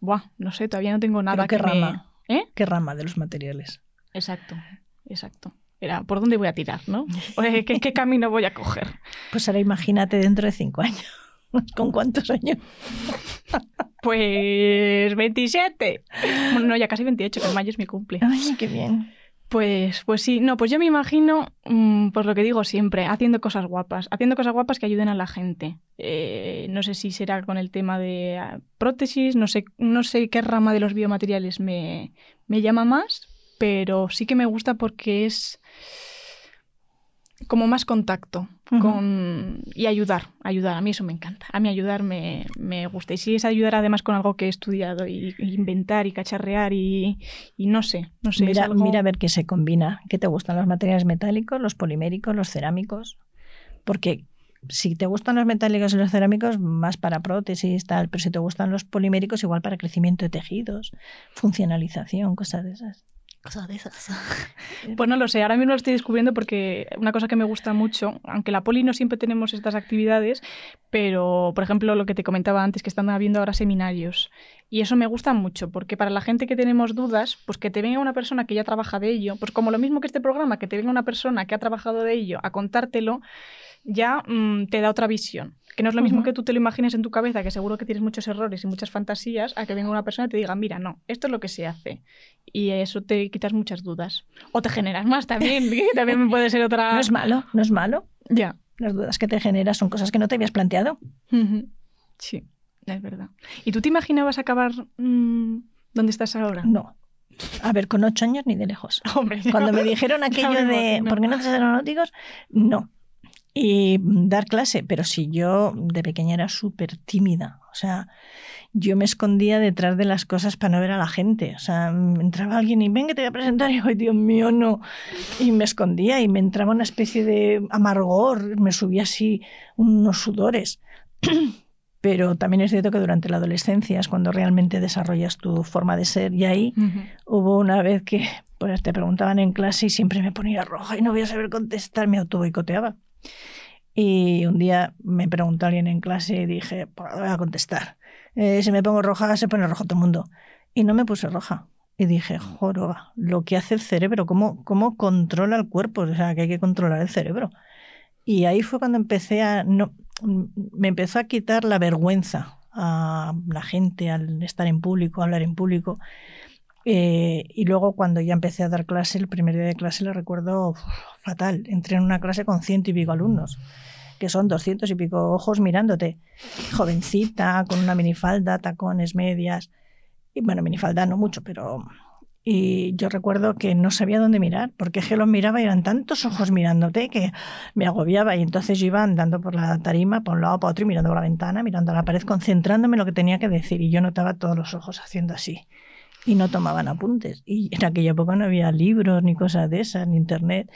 S1: buah, no sé, todavía no tengo nada
S2: qué
S1: que me-
S2: rama.
S1: ¿Eh?
S2: ¿Qué rama de los materiales?
S1: Exacto, exacto. Era, ¿por dónde voy a tirar, no? *laughs* ¿Qué, qué camino voy a coger?
S2: Pues ahora imagínate dentro de cinco años. *laughs* ¿Con cuántos años?
S1: Pues 27. Bueno, no, ya casi 28, que en mayo es mi cumple.
S2: Ay, qué bien.
S1: Pues, pues sí, no, pues yo me imagino, pues lo que digo siempre, haciendo cosas guapas, haciendo cosas guapas que ayuden a la gente. Eh, no sé si será con el tema de ah, prótesis, no sé, no sé qué rama de los biomateriales me, me llama más, pero sí que me gusta porque es como más contacto con y ayudar, ayudar. A mí eso me encanta. A mí ayudar me, me gusta. Y si es ayudar además con algo que he estudiado y, y inventar y cacharrear y, y no sé, no sé.
S2: mira,
S1: algo-
S2: mira a ver qué se combina. ¿Qué te gustan los materiales metálicos, los poliméricos, los cerámicos? Porque si te gustan los metálicos y los cerámicos, más para prótesis, tal, pero si te gustan los poliméricos, igual para crecimiento de tejidos, funcionalización, cosas de esas.
S1: Cosas de esas. *laughs* Pues no lo sé, ahora mismo lo estoy descubriendo porque una cosa que me gusta mucho, aunque la poli no siempre tenemos estas actividades, pero por ejemplo lo que te comentaba antes, que están habiendo ahora seminarios. Y eso me gusta mucho, porque para la gente que tenemos dudas, pues que te venga una persona que ya trabaja de ello, pues como lo mismo que este programa, que te venga una persona que ha trabajado de ello a contártelo, ya mm, te da otra visión. Que no es lo mismo que tú te lo imagines en tu cabeza, que seguro que tienes muchos errores y muchas fantasías, a que venga una persona y te diga, mira, no, esto es lo que se hace. Y eso te quitas muchas dudas. O te generas más también, *laughs* que también *laughs* puede ser otra...
S2: No es malo, no es malo.
S1: Ya.
S2: Las dudas que te generas son cosas que no te habías planteado.
S1: Sí, es verdad. ¿Y tú te imaginabas acabar mm, donde estás ahora?
S2: No. A ver, con ocho años ni de lejos. *laughs*
S1: Hombre,
S2: Cuando me dijeron aquello de ¿por qué no te haces aeronáuticos? No y dar clase, pero si yo de pequeña era súper tímida, o sea, yo me escondía detrás de las cosas para no ver a la gente, o sea, entraba alguien y venga, te voy a presentar *laughs* y ay, Dios mío, no, y me escondía y me entraba una especie de amargor, me subía así unos sudores. *clears throat* Pero también es cierto que durante la adolescencia es cuando realmente desarrollas tu forma de ser. Y ahí hubo una vez que pues, te preguntaban en clase y siempre me ponía roja y no voy a saber contestar, me autoboicoteaba. Y un día me preguntó alguien en clase y dije, pues voy a contestar. Eh, si me pongo roja, se pone rojo todo el mundo. Y no me puse roja. Y dije, joroba, lo que hace el cerebro, cómo, cómo controla el cuerpo, o sea, que hay que controlar el cerebro. Y ahí fue cuando empecé a, no, me empezó a quitar la vergüenza a la gente al estar en público, hablar en público. Eh, y luego cuando ya empecé a dar clase, el primer día de clase lo recuerdo fatal. Entré en una clase con ciento y pico alumnos, que son doscientos y pico ojos mirándote. Jovencita, con una minifalda, tacones, medias. Y bueno, minifalda no mucho, pero... Y yo recuerdo que no sabía dónde mirar, porque es que los miraba y eran tantos ojos mirándote que me agobiaba. Y entonces yo iba andando por la tarima, por un lado, para otro, y mirando por la ventana, mirando a la pared, concentrándome en lo que tenía que decir. Y yo notaba todos los ojos haciendo así y no tomaban apuntes. Y en aquella época no había libros ni cosas de esas, ni internet.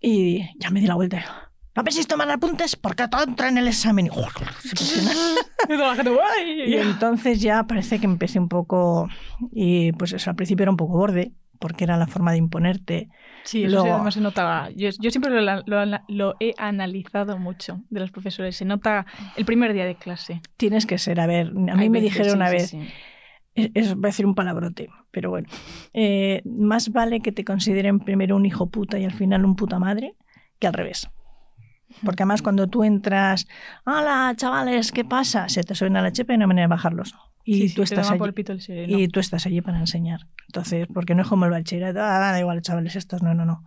S2: Y ya me di la vuelta. ¿No penséis tomar apuntes? Porque todo entra en el examen. *laughs* Y, entonces ya parece que empecé un poco. Y pues eso, al principio era un poco borde, porque era la forma de imponerte.
S1: Sí, eso sí, además se notaba. Yo, yo siempre lo, lo, he analizado mucho de los profesores. Se nota el primer día de clase.
S2: Tienes que ser, a ver, a mí me dijeron una vez. Eso va a decir un palabrote, pero bueno. Eh, más vale que te consideren primero un hijo puta y al final un puta madre que al revés. Porque además cuando tú entras, hola chavales, ¿qué pasa? Se te suben a la chepa y no hay manera de bajarlos. Y, tú estás allí, y tú estás allí para enseñar. Entonces, porque no es como el bachillerato, ah, da igual, chavales, estos, no, no, no.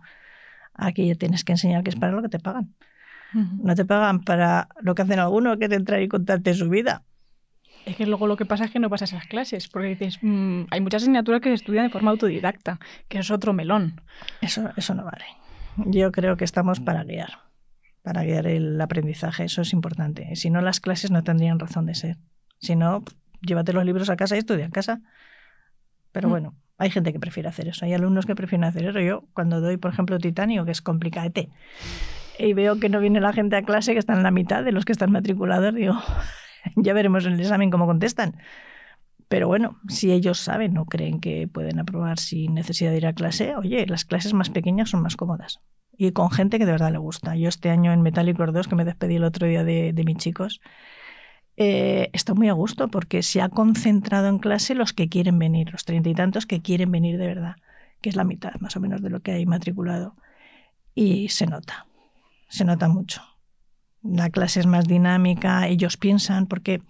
S2: Aquí ya tienes que enseñar que es para lo que te pagan. No te pagan para lo que hacen algunos, que es entrar y contarte su vida.
S1: Es que luego lo que pasa es que no pasas esas clases, porque dices, mm, hay muchas asignaturas que se estudian de forma autodidacta, que es otro melón.
S2: Eso, eso no vale. Yo creo que estamos para guiar, para guiar el aprendizaje, eso es importante. Si no, las clases no tendrían razón de ser. Si no, llévate los libros a casa y estudia en casa. Pero mm. bueno, hay gente que prefiere hacer eso. Hay alumnos que prefieren hacer eso. Yo, cuando doy, por ejemplo, titanio, que es complicadete, y veo que no viene la gente a clase, que están en la mitad de los que están matriculados, digo, *laughs* ya veremos en el examen cómo contestan. Pero bueno, si ellos saben o creen que pueden aprobar sin necesidad de ir a clase, oye, las clases más pequeñas son más cómodas. Y con gente que de verdad le gusta. Yo este año en Metallic 2, que me despedí el otro día de, mis chicos, eh, está muy a gusto porque se ha concentrado en clase los que quieren venir, los treinta y tantos que quieren venir de verdad, que es la mitad más o menos de lo que hay matriculado. Y se nota, se nota mucho la clase es más dinámica, ellos piensan, porque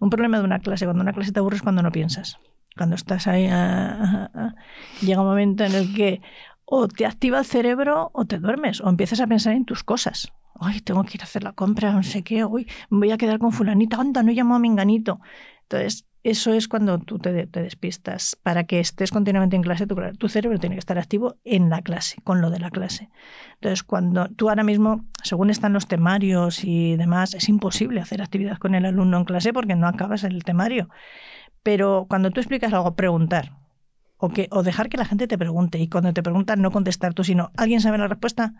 S2: un problema de una clase, cuando una clase te aburre es cuando no piensas. Cuando estás ahí, ah, ah, ah, llega un momento en el que o te activa el cerebro o te duermes, o empiezas a pensar en tus cosas. Ay, tengo que ir a hacer la compra, no sé qué, uy, me voy a quedar con fulanita, anda, no llamo a Minganito. Entonces, eso es cuando tú te, despistas. Para que estés continuamente en clase, tu, cerebro tiene que estar activo en la clase, con lo de la clase. Entonces, cuando tú ahora mismo, según están los temarios y demás, es imposible hacer actividad con el alumno en clase porque no acabas el temario. Pero cuando tú explicas algo, preguntar. O, que, o dejar que la gente te pregunte y cuando te preguntan no contestar tú, sino alguien sabe la respuesta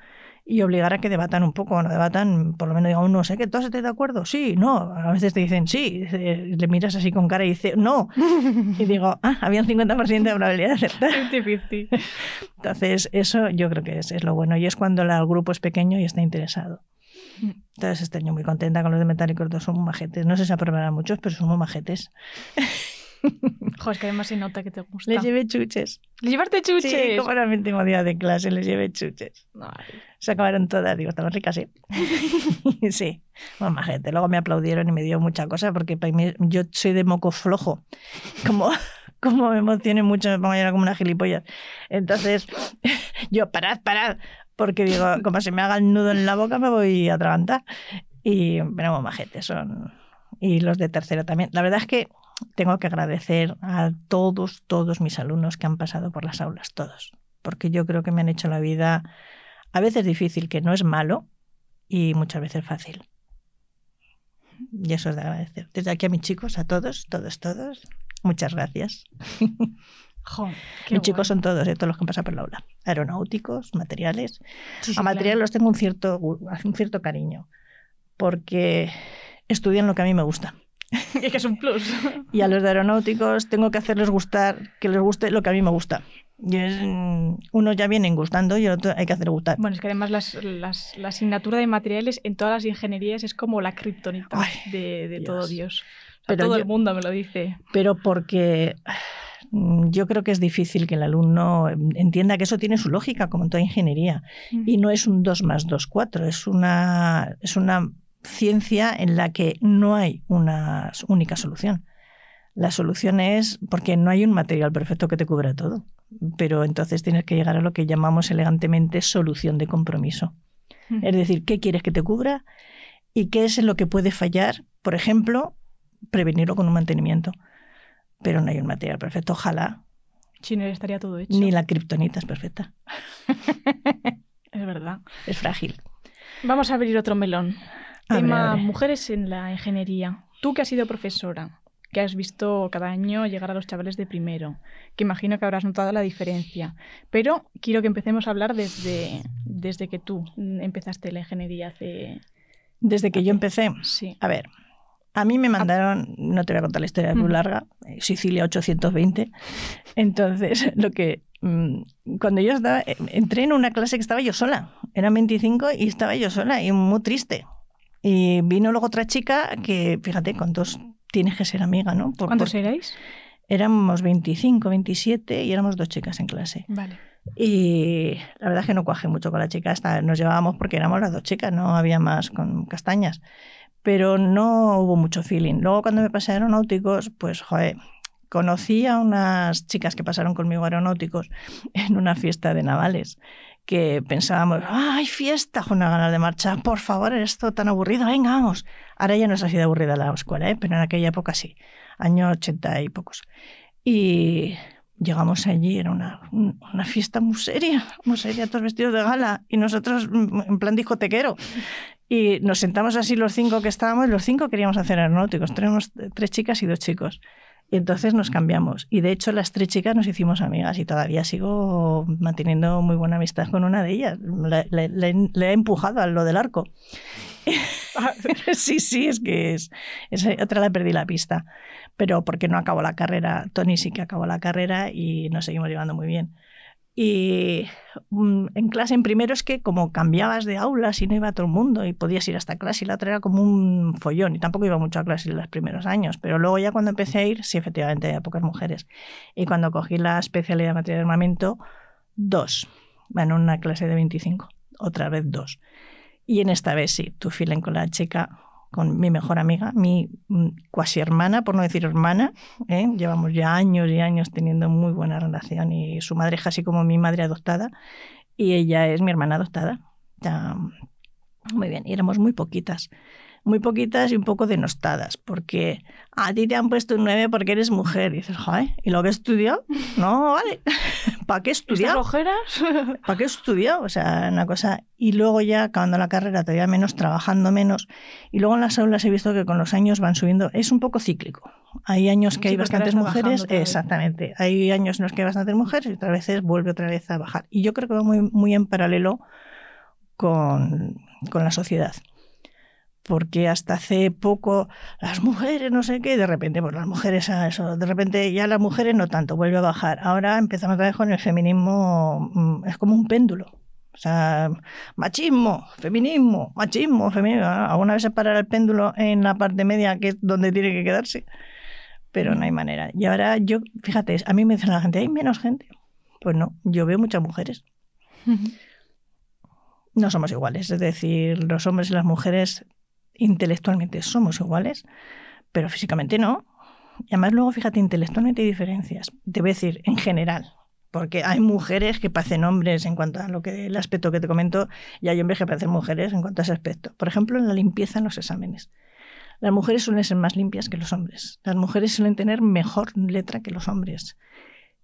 S2: y obligar a que debatan un poco, no debatan, por lo menos digan, no sé, que todos estén de acuerdo, sí, no, a veces te dicen sí, le miras así con cara y dice no, y *laughs* digo, ah, había un 50% de probabilidad de acertar.
S1: 50-50.
S2: Entonces, eso yo creo que es, es lo bueno, y es cuando la- el grupo es pequeño y está interesado.
S1: Mm.
S2: Entonces, este año muy contenta con los de Metálicos, todos son majetes, no sé si aprobarán muchos, pero son muy majetes. *laughs* *laughs*
S1: Joder, es que además se nota que te gusta.
S2: Les llevé chuches.
S1: ¿Le llevaste chuches?
S2: Sí, como era mi último día de clase, les llevé chuches.
S1: Ay.
S2: Se acabaron todas, digo, estaban ricas, *laughs* sí. sí, muy majete. Luego me aplaudieron y me dio mucha cosa porque para mí, yo soy de moco flojo. Como, *laughs* como me emocione mucho, me pongo a llorar como una gilipollas. Entonces, yo, parad, parad, porque digo, como se me haga el nudo en la boca, me voy a atragantar. Y, pero muy majete son. Y los de tercero también. La verdad es que tengo que agradecer a todos, todos mis alumnos que han pasado por las aulas, todos. Porque yo creo que me han hecho la vida a veces difícil, que no es malo, y muchas veces fácil. Y eso es de agradecer. Desde aquí a mis chicos, a todos, todos, todos, muchas gracias. *laughs*
S1: Jo,
S2: mis
S1: guay.
S2: chicos son todos, eh, todos los que han pasado por la aula. Aeronáuticos, materiales.
S1: Sí, sí,
S2: a materiales
S1: claro.
S2: los tengo un cierto, un cierto cariño, porque estudian lo que a mí me gusta. *laughs*
S1: Es que es un plus.
S2: Y a los de aeronáuticos tengo que hacerles gustar, que les guste lo que a mí me gusta. Y es, mm, unos ya vienen gustando y el otro hay que hacer gustar.
S1: Bueno, es que además las, las- la asignatura de materiales en todas las ingenierías es como la kriptonita de, de
S2: Dios.
S1: todo Dios. O sea,
S2: Pero
S1: todo
S2: yo-
S1: el mundo me lo dice.
S2: pero porque mm, yo creo que es difícil que el alumno entienda que eso tiene su lógica, como en toda ingeniería. Y no es un 2 más 2, 4, es una, es una ciencia en la que no hay una única solución. La solución es porque no hay un material perfecto que te cubra todo, pero entonces tienes que llegar a lo que llamamos elegantemente solución de compromiso.
S1: Ujú.
S2: Es decir, ¿qué quieres que te cubra y qué es en lo que puede fallar? Por ejemplo, prevenirlo con un mantenimiento. Pero no hay un material perfecto, ojalá.
S1: Él estaría todo hecho.
S2: Ni la kriptonita es perfecta, *laughs*
S1: Es verdad.
S2: es frágil.
S1: Vamos a abrir otro melón.
S2: Abre,
S1: Tema
S2: abre.
S1: mujeres en la ingeniería. Tú que has sido profesora, que has visto cada año llegar a los chavales de primero, que imagino que habrás notado la diferencia. Pero quiero que empecemos a hablar desde, desde que tú empezaste la ingeniería hace...
S2: Desde que yo empecé,
S1: Sí.
S2: a ver, a mí me mandaron, no te voy a contar la historia, es muy larga, Sicilia 820. Entonces, *laughs* lo que mm, cuando yo estaba, eh, entré en una clase que estaba yo sola, eran 25 y estaba yo sola y muy triste. Y vino luego otra chica que, fíjate, cuántos tienes que ser amiga, ¿no? Por-
S1: ¿Cuántos
S2: por-
S1: erais?
S2: Éramos 25, 27 y éramos dos chicas en clase.
S1: Vale.
S2: Y la verdad es que no cuajé mucho con la chica esta. Nos llevábamos porque éramos las dos chicas, no había más con castañas. Pero no hubo mucho feeling. Luego cuando me pasé a aeronáuticos, pues joder, conocí a unas chicas que pasaron conmigo aeronáuticos en una fiesta de navales que pensábamos, ¡ay, fiesta! Con una ganas de marchar, por favor, esto tan aburrido, venga, vamos. Ahora ya no es así de aburrida la escuela, ¿eh? pero en aquella época sí, año 80 y pocos. Y llegamos allí, era una, una fiesta muy seria, muy seria, todos vestidos de gala, y nosotros mm, en plan discotequero. Y nos sentamos así los cinco que estábamos, y los cinco queríamos hacer aeronáuticos, tenemos tres chicas y dos chicos. Y entonces nos cambiamos. Y de hecho las tres chicas nos hicimos amigas y todavía sigo manteniendo muy buena amistad con una de ellas. Le, he empujado a lo del arco. *laughs* sí, sí, es que es, otra la perdí la pista. Pero porque no acabó la carrera. Tony sí que acabó la carrera y nos seguimos llevando muy bien. Y mm, en clase, en primero es que como cambiabas de aulas y no iba todo el mundo y podías ir hasta clase y la otra era como un follón y tampoco iba mucho a clase en los primeros años, pero luego ya cuando empecé a ir, sí, efectivamente había pocas mujeres. Y cuando cogí la especialidad de materia de armamento, dos. Bueno, una clase de 25, otra vez dos. Y en esta vez sí, tu feeling con la chica, con mi mejor amiga, mi mm, cuasi hermana, por no decir hermana. ¿eh? Llevamos ya años y años teniendo muy buena relación y su madre es casi como mi madre adoptada y ella es mi hermana adoptada. Ya, muy bien, y éramos muy poquitas. Muy poquitas y un poco denostadas, porque a ti te han puesto un 9 porque eres mujer. Y dices, joder, ¿y lo que he estudiado? *laughs* No, vale. ¿Para qué he
S1: ¿Estas
S2: estudiado?
S1: ojeras? *laughs*
S2: ¿Para qué he estudiado? O sea, una cosa. Y luego ya acabando la carrera, todavía menos, trabajando menos. Y luego en las aulas he visto que con los años van subiendo. Es un poco cíclico. Hay años que
S1: Sí,
S2: hay bastantes mujeres. Exactamente. Hay años en los que hay bastantes mujeres y otras veces vuelve otra vez a bajar. Y yo creo que va muy, muy en paralelo con, con la sociedad porque hasta hace poco las mujeres no sé qué, de repente, pues las mujeres a eso, de repente ya las mujeres no tanto, vuelve a bajar. Ahora empezamos otra vez con el feminismo, mm, es como un péndulo. O sea, machismo, feminismo, machismo, feminismo. Alguna vez se parará el péndulo en la parte media, que es donde tiene que quedarse, pero no hay manera. Y ahora yo, fíjate, a mí me dicen la gente, ¿hay menos gente? Pues no, yo veo muchas mujeres. *laughs* No somos iguales, es decir, los hombres y las mujeres intelectualmente somos iguales, pero físicamente no. Y además luego, fíjate, intelectualmente hay diferencias. Te voy a decir, en general, porque hay mujeres que parecen hombres en cuanto a lo que el aspecto que te comento y hay hombres que parecen mujeres en cuanto a ese aspecto. Por ejemplo, en la limpieza en los exámenes. Las mujeres suelen ser más limpias que los hombres. Las mujeres suelen tener mejor letra que los hombres.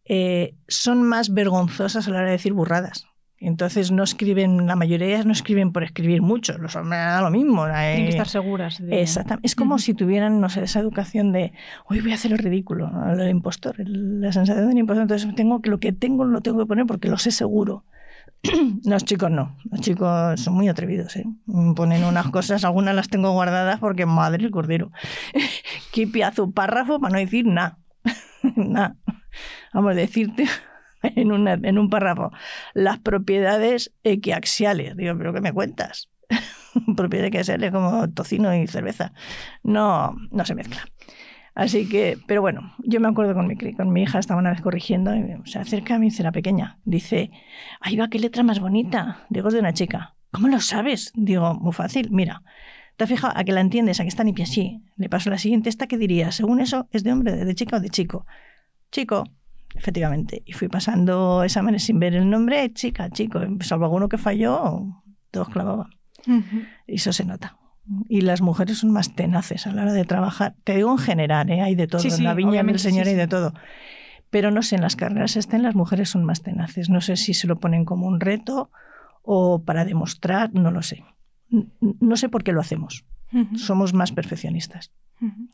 S2: Eh, son más vergonzosas a la hora de decir burradas. Entonces no escriben, la mayoría de ellas no escriben por escribir mucho, los hombres da lo mismo.
S1: Tienen que estar seguras. De...
S2: Exactamente. Es como si tuvieran, no sé, esa educación de, hoy voy a hacer el ridículo, ¿no? el impostor, la sensación del impostor. Entonces tengo que lo que tengo lo tengo que poner porque lo sé seguro. *clears throat* los chicos no, los chicos son muy atrevidos, ¿eh? ponen unas cosas, algunas las tengo guardadas porque madre el cordero. *laughs* Qué piazo párrafo para no decir nada. *laughs* nada. Vamos a decirte *laughs* en, un párrafo las propiedades equiaxiales. Digo, ¿pero qué me cuentas? *laughs* propiedades equiaxiales como tocino y cerveza. No, no se mezcla. Así que, pero bueno, yo me acuerdo con mi, con mi hija, estaba una vez corrigiendo, y se acerca a mí, será pequeña. Dice, ahí va, qué letra más bonita. Digo, es de una chica. ¿Cómo lo sabes? Digo, muy fácil, mira. ¿Te has fijado a que la entiendes, a que está limpia? Sí. Le paso la siguiente, ¿esta qué diría? Según eso, ¿es de hombre, de chica o de chico? Chico. Efectivamente. Y fui pasando exámenes sin ver el nombre, chica, chico. Salvo alguno que falló, todos clavaban. Y eso se nota. Y las mujeres son más tenaces a la hora de trabajar. Te digo en general, ¿eh? hay de todo. en la viña del Señor hay de todo. Pero no sé, en las carreras estén las mujeres son más tenaces. No sé si se lo ponen como un reto o para demostrar, no lo sé. No sé por qué lo hacemos. Somos más perfeccionistas.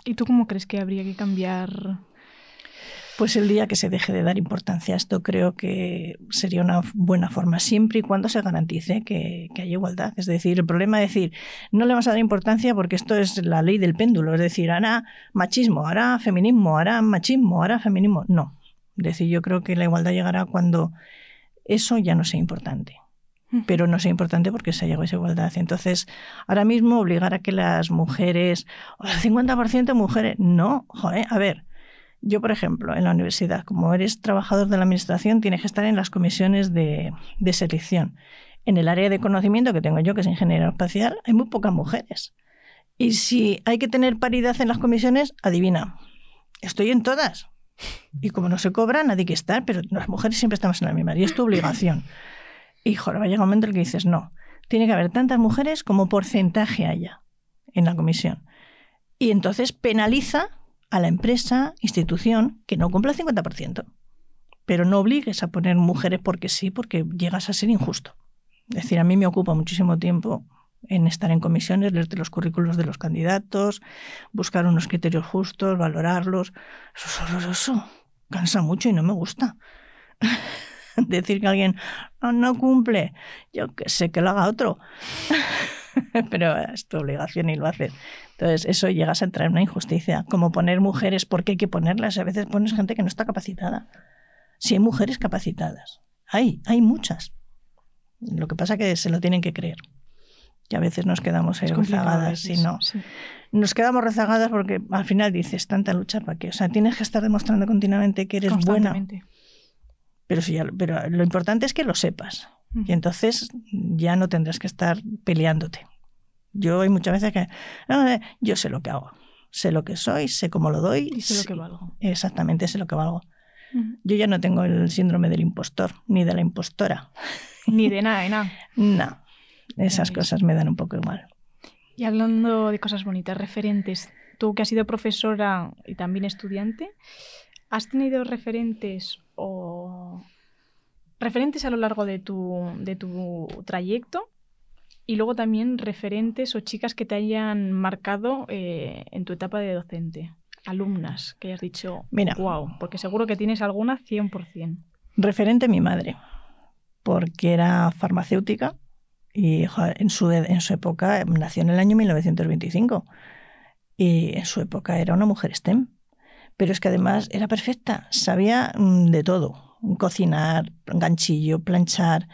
S1: ¿Y tú cómo crees que habría que cambiar
S2: pues el día que se deje de dar importancia a esto creo que sería una buena forma, siempre y cuando se garantice que, que haya igualdad. Es decir, el problema es decir, no le vamos a dar importancia porque esto es la ley del péndulo, es decir, hará machismo, hará feminismo, hará machismo, hará feminismo. No. Es decir, yo creo que la igualdad llegará cuando eso ya no sea importante pero no sea importante porque se ha llegado a esa igualdad. Entonces, ahora mismo obligar a que las mujeres, o el 50% mujeres, no, joder, a ver, yo, por ejemplo, en la universidad, como eres trabajador de la administración, tienes que estar en las comisiones de, selección. En el área de conocimiento que tengo yo, que es ingeniero espacial, hay muy pocas mujeres. Y si hay que tener paridad en las comisiones, adivina, estoy en todas. Y como no se cobra, nadie que estar, pero las mujeres siempre estamos en la misma. Y es tu obligación. Y joder, va a llegar un momento en el que dices, no, tiene que haber tantas mujeres como porcentaje haya en la comisión. Y entonces penaliza a la empresa, institución, que no cumpla el 50%. Pero no obligues a poner mujeres porque sí, porque llegas a ser injusto. Es decir, a mí me ocupa muchísimo tiempo en estar en comisiones, leerte los currículos de los candidatos, buscar unos criterios justos, valorarlos. Eso es horroroso. Cansa mucho y no me gusta. *laughs* Decir que alguien no, no cumple, yo que sé que lo haga otro. *laughs* pero es tu obligación y lo haces. Entonces, eso llegas a entrar en una injusticia, como poner mujeres porque hay que ponerlas. A veces pones gente que no está capacitada. Si hay mujeres capacitadas, hay, hay muchas. Lo que pasa es que se lo tienen que creer. Y a veces nos quedamos rezagadas. Si no, Nos quedamos rezagadas porque al final dices, tanta lucha para qué. O sea, tienes que estar demostrando continuamente que eres buena. Pero, si pero lo importante es que lo sepas. Y entonces ya no tendrás que estar peleándote. Yo hay muchas veces que yo sé lo que hago, sé lo que soy, sé cómo lo doy.
S1: Y sé lo que valgo.
S2: Exactamente, sé lo que valgo. Yo ya no tengo el síndrome del impostor, ni de la impostora. *laughs*
S1: Ni de nada, de nada.
S2: no, esas cosas me dan un poco igual.
S1: Y hablando de cosas bonitas, referentes, tú que has sido profesora y también estudiante, ¿has tenido referentes o referentes a lo largo de tu, de tu trayecto y luego también referentes o chicas que te hayan marcado eh, en tu etapa de docente, alumnas que hayas dicho, Mira, wow, porque seguro que tienes alguna 100%.
S2: Referente mi madre, porque era farmacéutica Y en, su, en su época, nació en el año 1925. Y en su época era una mujer STEM. Pero es que además era perfecta, sabía mm, de todo. Cocinar, ganchillo, planchar,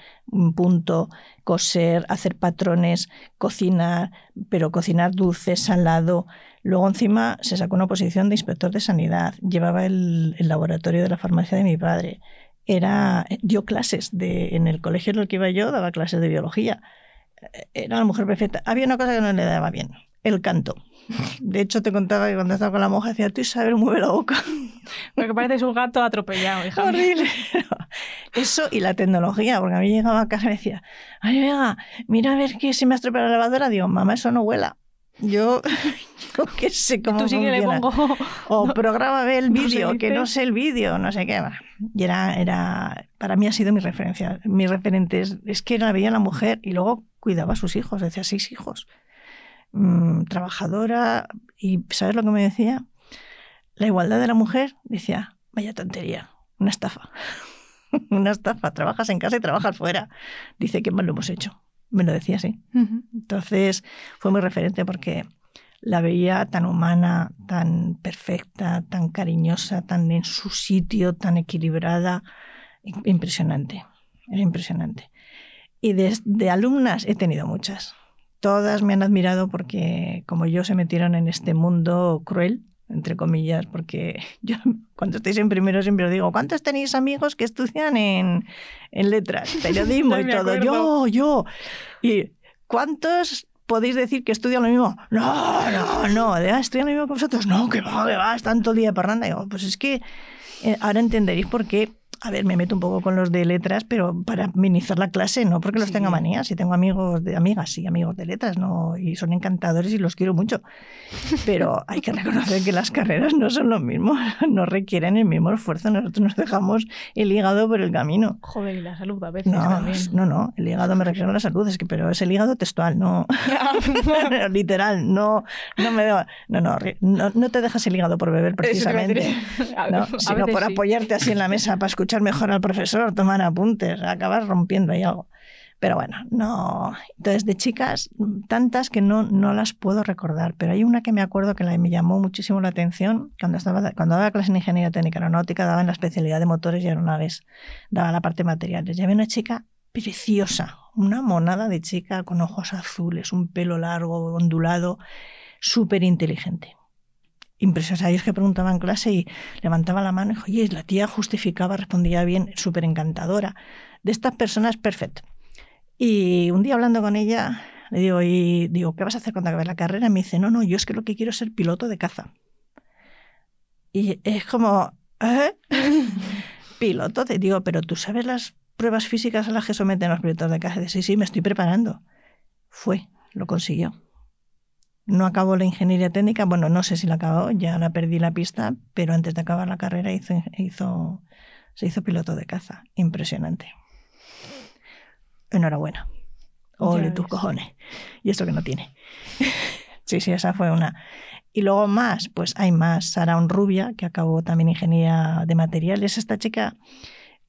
S2: punto, coser, hacer patrones, cocinar, pero cocinar dulce, salado. Luego encima se sacó una posición de inspector de sanidad, llevaba el, el laboratorio de la farmacia de mi padre, era, dio clases de, en el colegio en el que iba yo, daba clases de biología. Era la mujer perfecta. Había una cosa que no le daba bien, el canto. De hecho, te contaba que cuando estaba con la monja decía, tú Isabel, mueve la boca. *laughs*
S1: Porque pareces un gato atropellado, hija.
S2: Horrible. *laughs* Eso y la tecnología, porque a mí llegaba a casa y me decía, ay, venga, mira a ver que se me ha estropeado la lavadora. Digo, mamá, eso no huela. Yo, *laughs* yo qué sé cómo
S1: Tú sí que le pongo...
S2: O
S1: no,
S2: prográmame el
S1: no
S2: vídeo, que
S1: dice.
S2: no sé el vídeo, no sé qué. Y era, era, para mí ha sido mi referencia. Mi referente es, es que la veía la mujer y luego cuidaba a sus hijos, decía seis hijos. Mm, trabajadora. Y ¿sabes lo que me decía? La igualdad de la mujer, decía, vaya tontería, una estafa. *laughs* una estafa, trabajas en casa y trabajas fuera. Dice, qué mal lo hemos hecho. Me lo decía así.
S1: Ujú.
S2: Entonces fue muy referente porque la veía tan humana, tan perfecta, tan cariñosa, tan en su sitio, tan equilibrada. im- Impresionante, era impresionante. Y de, de alumnas he tenido muchas. Todas me han admirado porque como yo se metieron en este mundo cruel, entre comillas, porque *laughs* yo cuando estáis en primero siempre os digo, ¿cuántos tenéis amigos que estudian en, en letras, *laughs* periodismo y todo? Yo, yo. ¿Y cuántos podéis decir que estudian lo mismo? No, no, no. ¿De, ¿Estudian lo mismo que vosotros? No, que va, que va, están todo el día parranda. Digo, pues es que eh, ahora entenderéis por qué. A ver, me meto un poco con los de letras, pero para minimizar la clase, no porque los
S1: Sí.
S2: tenga manías. Si tengo amigos de amigas y amigos de letras, no, y son encantadores y los quiero mucho. Pero *laughs* hay que reconocer que las carreras no son lo mismo, *laughs* no requieren el mismo esfuerzo. Nosotros nos dejamos el hígado por el camino.
S1: Joder, y la salud a veces
S2: No,
S1: también.
S2: no, no, el hígado me refiero a la salud, es que, pero es el hígado textual, no *laughs* literal, no, no me no, no, no, no te dejas el hígado por beber precisamente, ¿no? sino por
S1: sí.
S2: apoyarte así en la mesa para escuchar mejor al profesor, tomar apuntes, acabas rompiendo ahí algo. Pero bueno, no. Entonces, de chicas, tantas que no, no las puedo recordar, pero hay una que me acuerdo que me llamó muchísimo la atención cuando, estaba, cuando daba clase en Ingeniería Técnica Aeronáutica, daba en la especialidad de motores y aeronaves, daba la parte de materiales. Y había una chica preciosa, una monada de chica con ojos azules, un pelo largo, ondulado, súper inteligente. Ellos que preguntaban en clase y levantaba la mano y dijo, la tía justificaba, respondía bien, súper encantadora. De estas personas, perfecto. Y un día hablando con ella, le digo, y digo, ¿qué vas a hacer cuando acabes la carrera? Y me dice, no, no, yo es que lo que quiero es ser piloto de caza. Y es como, ¿eh? *laughs* piloto, te digo, pero tú sabes las pruebas físicas a las que someten los pilotos de caza. Dice, sí, sí, me estoy preparando. Fue, lo consiguió. No acabó la ingeniería técnica, bueno, no sé si la acabó, ya la perdí la pista, pero antes de acabar la carrera hizo, hizo, se hizo piloto de caza. Impresionante. Enhorabuena. Ole tus cojones. Y esto que no tiene. *laughs* sí, sí, esa fue una. Y luego más, pues hay más. Sara Rubia, que acabó también ingeniería de materiales. Esta chica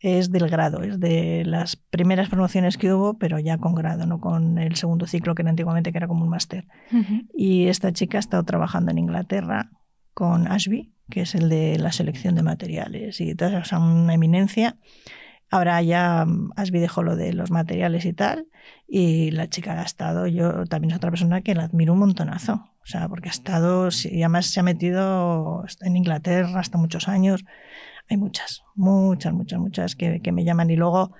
S2: es del grado, es de las primeras promociones que hubo, pero ya con grado, no con el segundo ciclo que era antiguamente, que era como un máster.
S1: Ujú.
S2: Y esta chica ha estado trabajando en Inglaterra con Ashby, que es el de la selección de materiales y tal, o sea, una eminencia. Ahora ya mm, Ashby dejó lo de los materiales y tal, y la chica ha estado, yo también es otra persona que la admiro un montonazo, o sea, porque ha estado, y además se ha metido en Inglaterra hasta muchos años. Hay muchas, muchas, muchas, muchas que, que me llaman. Y luego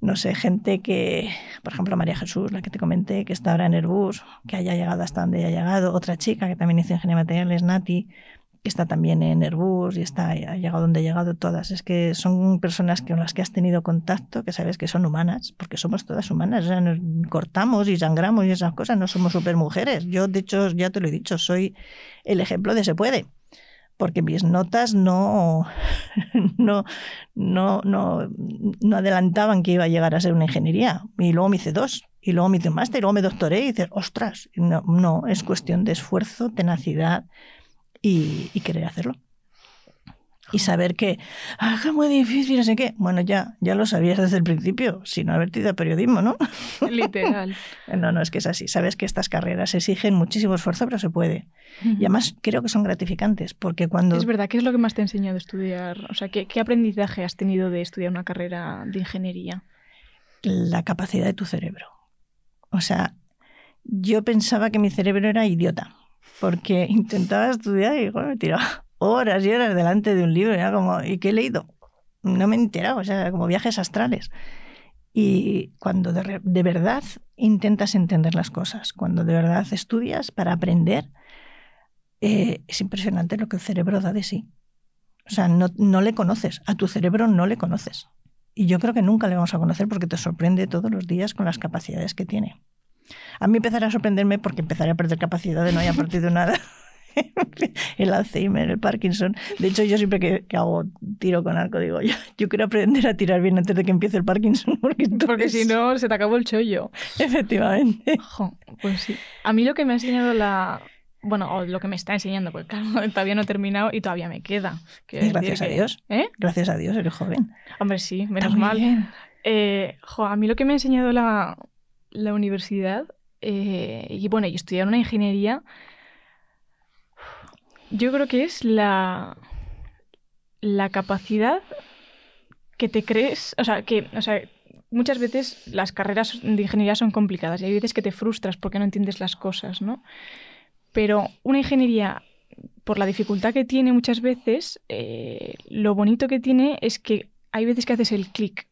S2: no sé, gente que, por ejemplo, María Jesús, la que te comenté, que está ahora en Airbus, que haya llegado hasta donde haya llegado, otra chica que también hizo ingeniería de materiales, Nati, que está también en Airbus y está, ha llegado donde ha llegado. Todas. Es que son personas con las que has tenido contacto, que sabes que son humanas, porque somos todas humanas, o sea, nos cortamos y sangramos y esas cosas, no somos supermujeres. Yo, de hecho, ya te lo he dicho, soy el ejemplo de se puede porque mis notas no, *laughs* no, no, no, no adelantaban que iba a llegar a ser una ingeniería. Y luego me hice dos, y luego me hice un máster, y luego me doctoré, y dices, ostras, no, no, es cuestión de esfuerzo, tenacidad y, y querer hacerlo. Y saber que, ah, es muy difícil, no sé qué. Bueno, ya, ya lo sabías desde el principio, sin haberte ido a periodismo, ¿no? *laughs*
S1: Literal.
S2: no, no, es que es así. Sabes que estas carreras exigen muchísimo esfuerzo, pero se puede. Y además creo que son gratificantes, porque cuando...
S1: Es verdad, ¿qué es lo que más te ha enseñado a estudiar? O sea, ¿qué, qué aprendizaje has tenido de estudiar una carrera de ingeniería?
S2: La capacidad de tu cerebro. O sea, yo pensaba que mi cerebro era idiota, porque *laughs* intentaba estudiar y me tiraba horas y horas delante de un libro. Era como, ¿y qué he leído? No me he enterado, o sea, como viajes astrales. Y cuando de, de, verdad intentas entender las cosas, cuando de verdad estudias para aprender, eh, es impresionante lo que el cerebro da de sí. O sea, no, no le conoces, a tu cerebro no le conoces. Y yo creo que nunca le vamos a conocer porque te sorprende todos los días con las capacidades que tiene. A mí empezará a sorprenderme porque empezaré a perder capacidad de no haya partido nada. *laughs* *laughs* el Alzheimer, el Parkinson. De hecho, yo siempre que, hago tiro con arco digo, yo, yo, quiero aprender a tirar bien antes de que empiece el Parkinson. *laughs* Porque,
S1: porque si no, se te acabó el chollo.
S2: Efectivamente.
S1: pues sí. A mí lo que me ha enseñado la... Bueno, o lo que me está enseñando, porque claro, *laughs* todavía no he terminado y todavía me queda.
S2: gracias a Dios.
S1: ¿Eh?
S2: Gracias a Dios, eres joven.
S1: Hombre, sí, menos mal. Eh, a mí lo que me ha enseñado la, la universidad, eh, y bueno, y estudiar una ingeniería, yo creo que es la, la capacidad que te crees, o sea, que, o sea, muchas veces las carreras de ingeniería son complicadas y hay veces que te frustras porque no entiendes las cosas, ¿no? Pero una ingeniería, por la dificultad que tiene muchas veces, eh, lo bonito que tiene es que hay veces que haces el clic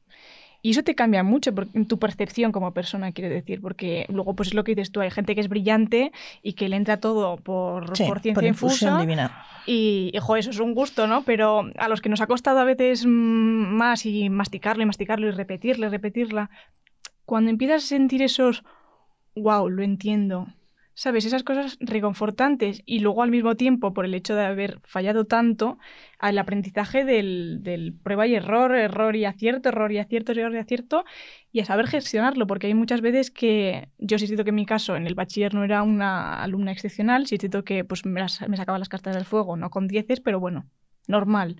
S1: y eso te cambia mucho en tu percepción como persona, quiero decir, porque luego pues es lo que dices tú, hay gente que es brillante y que le entra todo por, por ciencia infusa.
S2: divina.
S1: Y, hijo, eso es un gusto, ¿no? Pero a los que nos ha costado a veces más y masticarlo y masticarlo y repetirlo y repetirla, cuando empiezas a sentir esos, wow, lo entiendo, ¿sabes? Esas cosas reconfortantes y luego al mismo tiempo, por el hecho de haber fallado tanto, al aprendizaje del, prueba y error, error y acierto, error y acierto, error y acierto, y a saber gestionarlo, porque hay muchas veces que yo sí siento que en mi caso en el bachiller no era una alumna excepcional, sí siento que pues, me, me sacaba las cartas del fuego, no con dieces, pero bueno, normal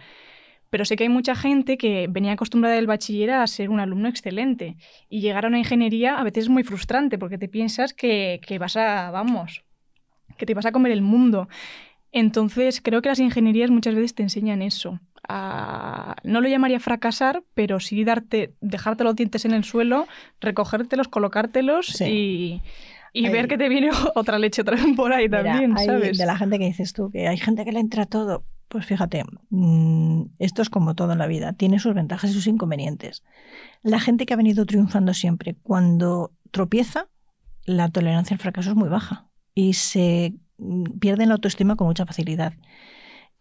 S1: pero sé que hay mucha gente que venía acostumbrada del bachiller a ser un alumno excelente y llegar a una ingeniería a veces es muy frustrante porque te piensas que, vas a, vamos, que te vas a comer el mundo. Entonces creo que las ingenierías muchas veces te enseñan eso. no lo llamaría fracasar, pero sí darte, dejarte los dientes en el suelo, recogértelos, colocártelos y, ver que te viene *laughs* otra leche otra vez por ahí también, ¿sabes?
S2: De la gente que dices tú, que hay gente que le entra todo. Pues fíjate, mm, esto es como todo en la vida, tiene sus ventajas y sus inconvenientes. La gente que ha venido triunfando siempre, cuando tropieza, la tolerancia al fracaso es muy baja y se mm, pierde la autoestima con mucha facilidad.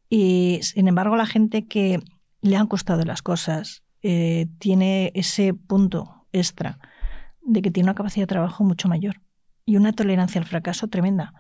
S2: Y sin embargo, la gente que le han costado las cosas eh, tiene ese punto extra de que tiene una capacidad de trabajo mucho mayor y una tolerancia al fracaso tremenda.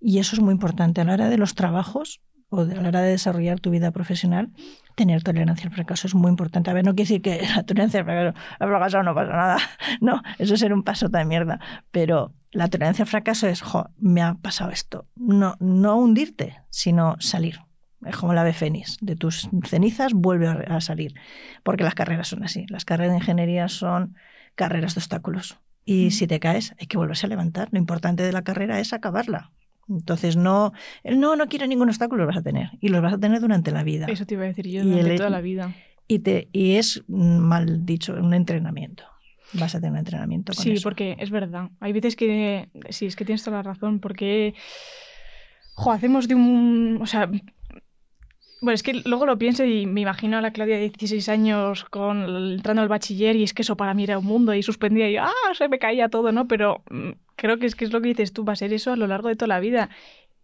S2: Y eso es muy importante. A la hora de los trabajos, o a la hora de desarrollar tu vida profesional, tener tolerancia al fracaso es muy importante. A ver, no quiere decir que *laughs* la tolerancia al fracaso, al fracaso no pasa nada. *laughs* No, eso es ser un paso de mierda. Pero la tolerancia al fracaso es, jo, me ha pasado esto. No, no hundirte, sino salir. Es como la ave fénix. De tus cenizas vuelve a salir. Porque las carreras son así. Las carreras de ingeniería son carreras de obstáculos. Y si te caes, hay que volverse a levantar. Lo importante de la carrera es acabarla. Entonces, no, no, no quiero ningún obstáculo, los vas a tener. Y los vas a tener durante la vida.
S1: Eso te iba a decir yo, durante toda la vida.
S2: Y, te, y es, mal dicho, un entrenamiento. Vas a tener un entrenamiento con
S1: Sí, porque es verdad. Hay veces que, sí, es que tienes toda la razón, porque, jo, hacemos de un, o sea, bueno, es que luego lo pienso y me imagino a la Claudia de 16 años con, entrando al bachiller y es que eso para mí era un mundo y suspendía y ¡ah! se me caía todo, ¿no? Pero mm, creo que es que es lo que dices tú, va a ser eso a lo largo de toda la vida.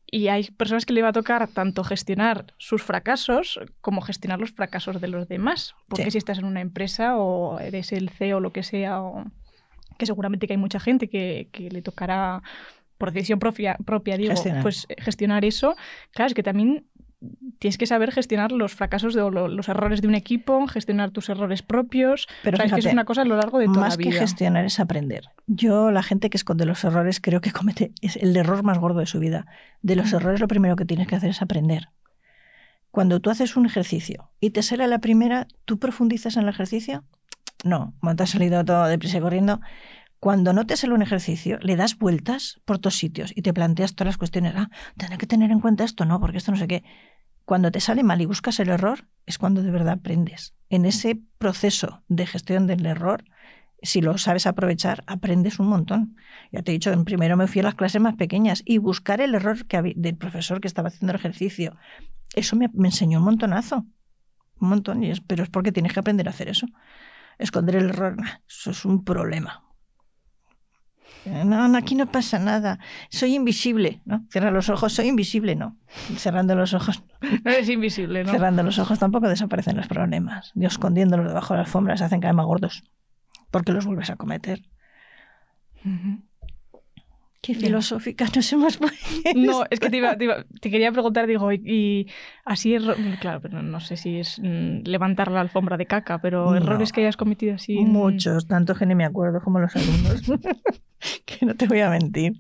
S1: Y hay personas que le va a tocar tanto gestionar sus fracasos como gestionar los fracasos de los demás. Porque si estás en una empresa o eres el CEO o lo que sea, o... que seguramente que hay mucha gente que, que le tocará por decisión propia, propia digo, pues gestionar eso. Claro, es que también tienes que saber gestionar los fracasos o los errores de un equipo, gestionar tus errores propios. Pero es que es una cosa a lo largo de toda
S2: la
S1: vida.
S2: Más que gestionar es aprender. Yo, la gente que esconde los errores, creo que comete es el error más gordo de su vida. De los mm. errores, lo primero que tienes que hacer es aprender. Cuando tú haces un ejercicio y te sale la primera, ¿tú profundizas en el ejercicio? No, cuando te has salido todo deprisa y corriendo. Cuando no te sale un ejercicio, le das vueltas por todos sitios y te planteas todas las cuestiones. Ah, tendré que tener en cuenta esto, no, porque esto no sé qué. Cuando te sale mal y buscas el error, es cuando de verdad aprendes. En ese proceso de gestión del error, si lo sabes aprovechar, aprendes un montón. Ya te he dicho, en primero me fui a las clases más pequeñas y buscar el error que del profesor que estaba haciendo el ejercicio, eso me, enseñó un montonazo. Un montón, y es, pero es porque tienes que aprender a hacer eso. Esconder el error, eso es un problema. No, aquí no pasa nada. Soy invisible, ¿no? Cierra los ojos, soy invisible, no. Cerrando los ojos. *laughs*
S1: No eres invisible, ¿no?
S2: Cerrando los ojos tampoco desaparecen los problemas. Y escondiéndolos debajo de la alfombra se hacen cada vez más gordos. Porque los vuelves a cometer. Qué filosófica nos hemos puesto.
S1: No, es que te, quería preguntar, digo, y, así, claro, pero no sé si es mm, levantar la alfombra de caca, pero errores que hayas cometido así.
S2: Muchos, tanto que ni me acuerdo como los alumnos. *laughs* que no te voy a mentir.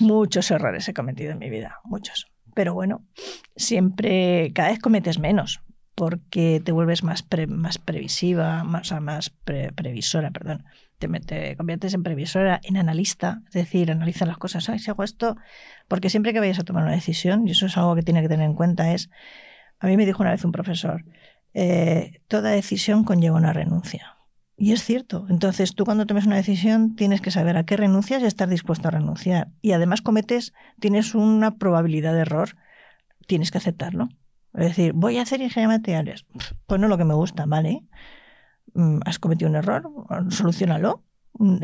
S2: Muchos errores he cometido en mi vida, muchos. Pero bueno, siempre, cada vez cometes menos, porque te vuelves más, más previsiva, más, más previsora, perdón te, conviertes en previsora, en analista, es decir, analiza las cosas. Ay, si hago esto, porque siempre que vayas a tomar una decisión, y eso es algo que tiene que tener en cuenta, es, a mí me dijo una vez un profesor, eh, toda decisión conlleva una renuncia. Y es cierto. Entonces, tú cuando tomes una decisión tienes que saber a qué renuncias y estar dispuesto a renunciar. Y además cometes, tienes una probabilidad de error, tienes que aceptarlo. Es decir, voy a hacer ingeniería de materiales. Pues no lo que me gusta, ¿vale? Mm, has cometido un error, solucionalo. Mm,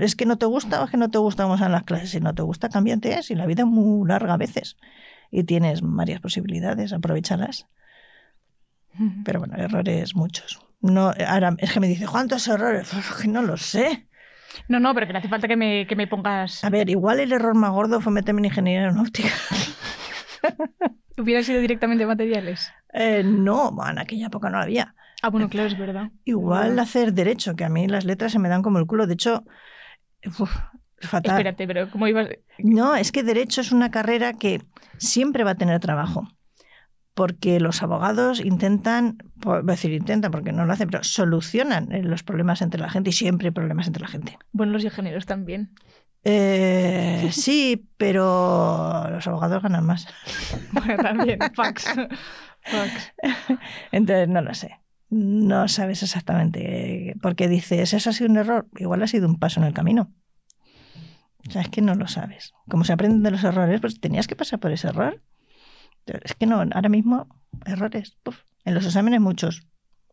S2: es, que no te gusta o es que no te gusta vamos a las clases. Si no te gusta, cámbiate. Si la vida es muy larga a veces y tienes varias posibilidades, aprovechalas. Pero bueno, errores muchos. No, ahora es que me dice, ¿cuántos errores? Pues que no lo sé.
S1: No, no, pero que no hace falta que me, que me pongas.
S2: A ver, igual el error más gordo fue meterme en ingeniería aeronáutica. *laughs* *laughs*
S1: ¿Hubiera sido directamente materiales?
S2: Eh, no, en aquella época no había.
S1: Ah, bueno, claro, es verdad.
S2: Igual hacer derecho, que a mí las letras se me dan como el culo. De hecho, fatal.
S1: Espérate, pero ¿cómo ibas?
S2: No, es que derecho es una carrera que siempre va a tener trabajo. Porque los abogados intentan, voy a decir intentan porque no lo hacen, pero solucionan eh, los problemas entre la gente y siempre hay problemas entre la gente.
S1: Bueno, los ingenieros también.
S2: Eh, sí, pero los abogados ganan más. *laughs*
S1: Bueno, también, fax.
S2: Entonces, no lo sé no sabes exactamente por qué dices, ¿eso ha sido un error? Igual ha sido un paso en el camino. O sea, es que no lo sabes. Como se aprenden de los errores, pues tenías que pasar por ese error. Es que no, ahora mismo, errores. En los exámenes muchos.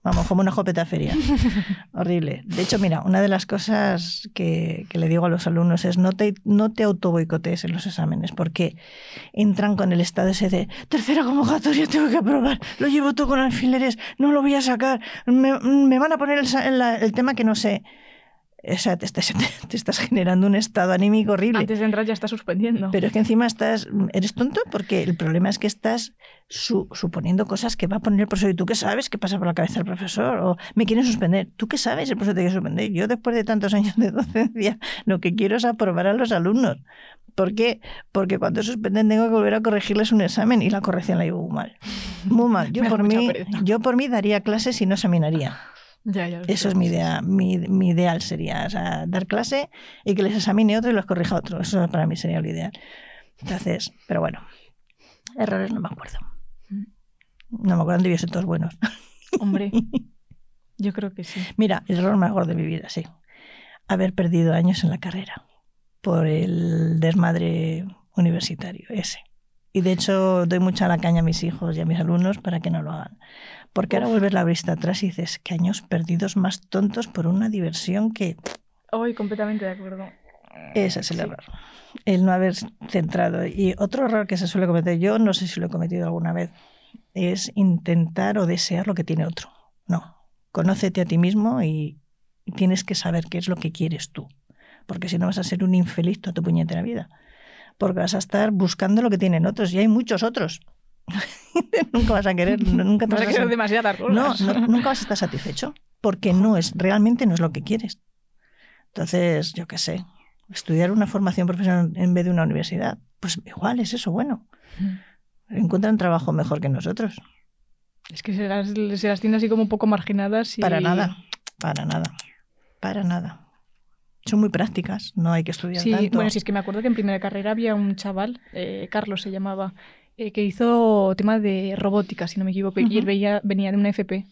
S2: Vamos, como una jopeta feria. *laughs* Horrible. De hecho, mira, una de las cosas que, le digo a los alumnos es no te, no te auto boicotees en los exámenes, porque entran con el estado ese de tercera convocatoria, tengo que aprobar, lo llevo todo con alfileres, no lo voy a sacar, me, van a poner el tema que no sé. O sea, te estás, *laughs* te estás, generando un estado anímico horrible.
S1: Antes de entrar ya estás suspendiendo.
S2: Pero es que encima estás, eres tonto porque el problema es que estás suponiendo cosas que va a poner el profesor. ¿Y tú qué sabes qué pasa por la cabeza del profesor? O me quieren suspender. ¿Tú qué sabes? El profesor te quiere suspender. Yo después de tantos años de *laughs* docencia lo que quiero es aprobar a los alumnos. ¿Por qué? Porque cuando suspenden tengo que volver a corregirles un examen y la corrección la llevo muy mal. Muy mal. Yo *laughs* por, mí, yo por mí daría clases y no Eso es mi idea, mi, ideal sería dar clase y que les examine otro y los corrija otro. Eso para mí sería lo ideal. Entonces, pero bueno, errores no me acuerdo. No me acuerdo, de ser todos buenos.
S1: Hombre, *laughs* yo creo que sí.
S2: Mira, el error más gordo de mi vida, sí. Haber perdido años en la carrera por el desmadre universitario ese. Y de hecho doy mucha la caña a mis hijos y a mis alumnos para que no lo hagan. Porque ahora vuelves la vista atrás y dices, que años perdidos más tontos por una diversión que...
S1: Hoy completamente de acuerdo.
S2: Ese es el error. El no haber centrado. Y otro error que se suele cometer, yo no sé si lo he cometido alguna vez, es intentar o desear lo que tiene otro. No. Conócete a ti mismo y tienes que saber qué es lo que quieres tú. Porque si no vas a ser un infeliz toda tu puñetera vida. Porque vas a estar buscando lo que tienen otros y hay muchos otros. *laughs* nunca vas a querer, nunca
S1: vas, a querer demasiadas
S2: No, nunca vas a estar satisfecho, porque no es, realmente no es lo que quieres. Entonces, yo qué sé, estudiar una formación profesional en vez de una universidad, pues igual es eso bueno. Encuentran trabajo mejor que nosotros.
S1: Es que se las, se las tiene así como un poco marginadas y...
S2: Para nada, para nada, para nada. Son muy prácticas, no hay que estudiar
S1: Sí,
S2: tanto.
S1: bueno, sí, es que me acuerdo que en primera carrera había un chaval, eh, Carlos se llamaba, eh, que hizo tema de robótica, si no me equivoco, y él veía- venía de una FP.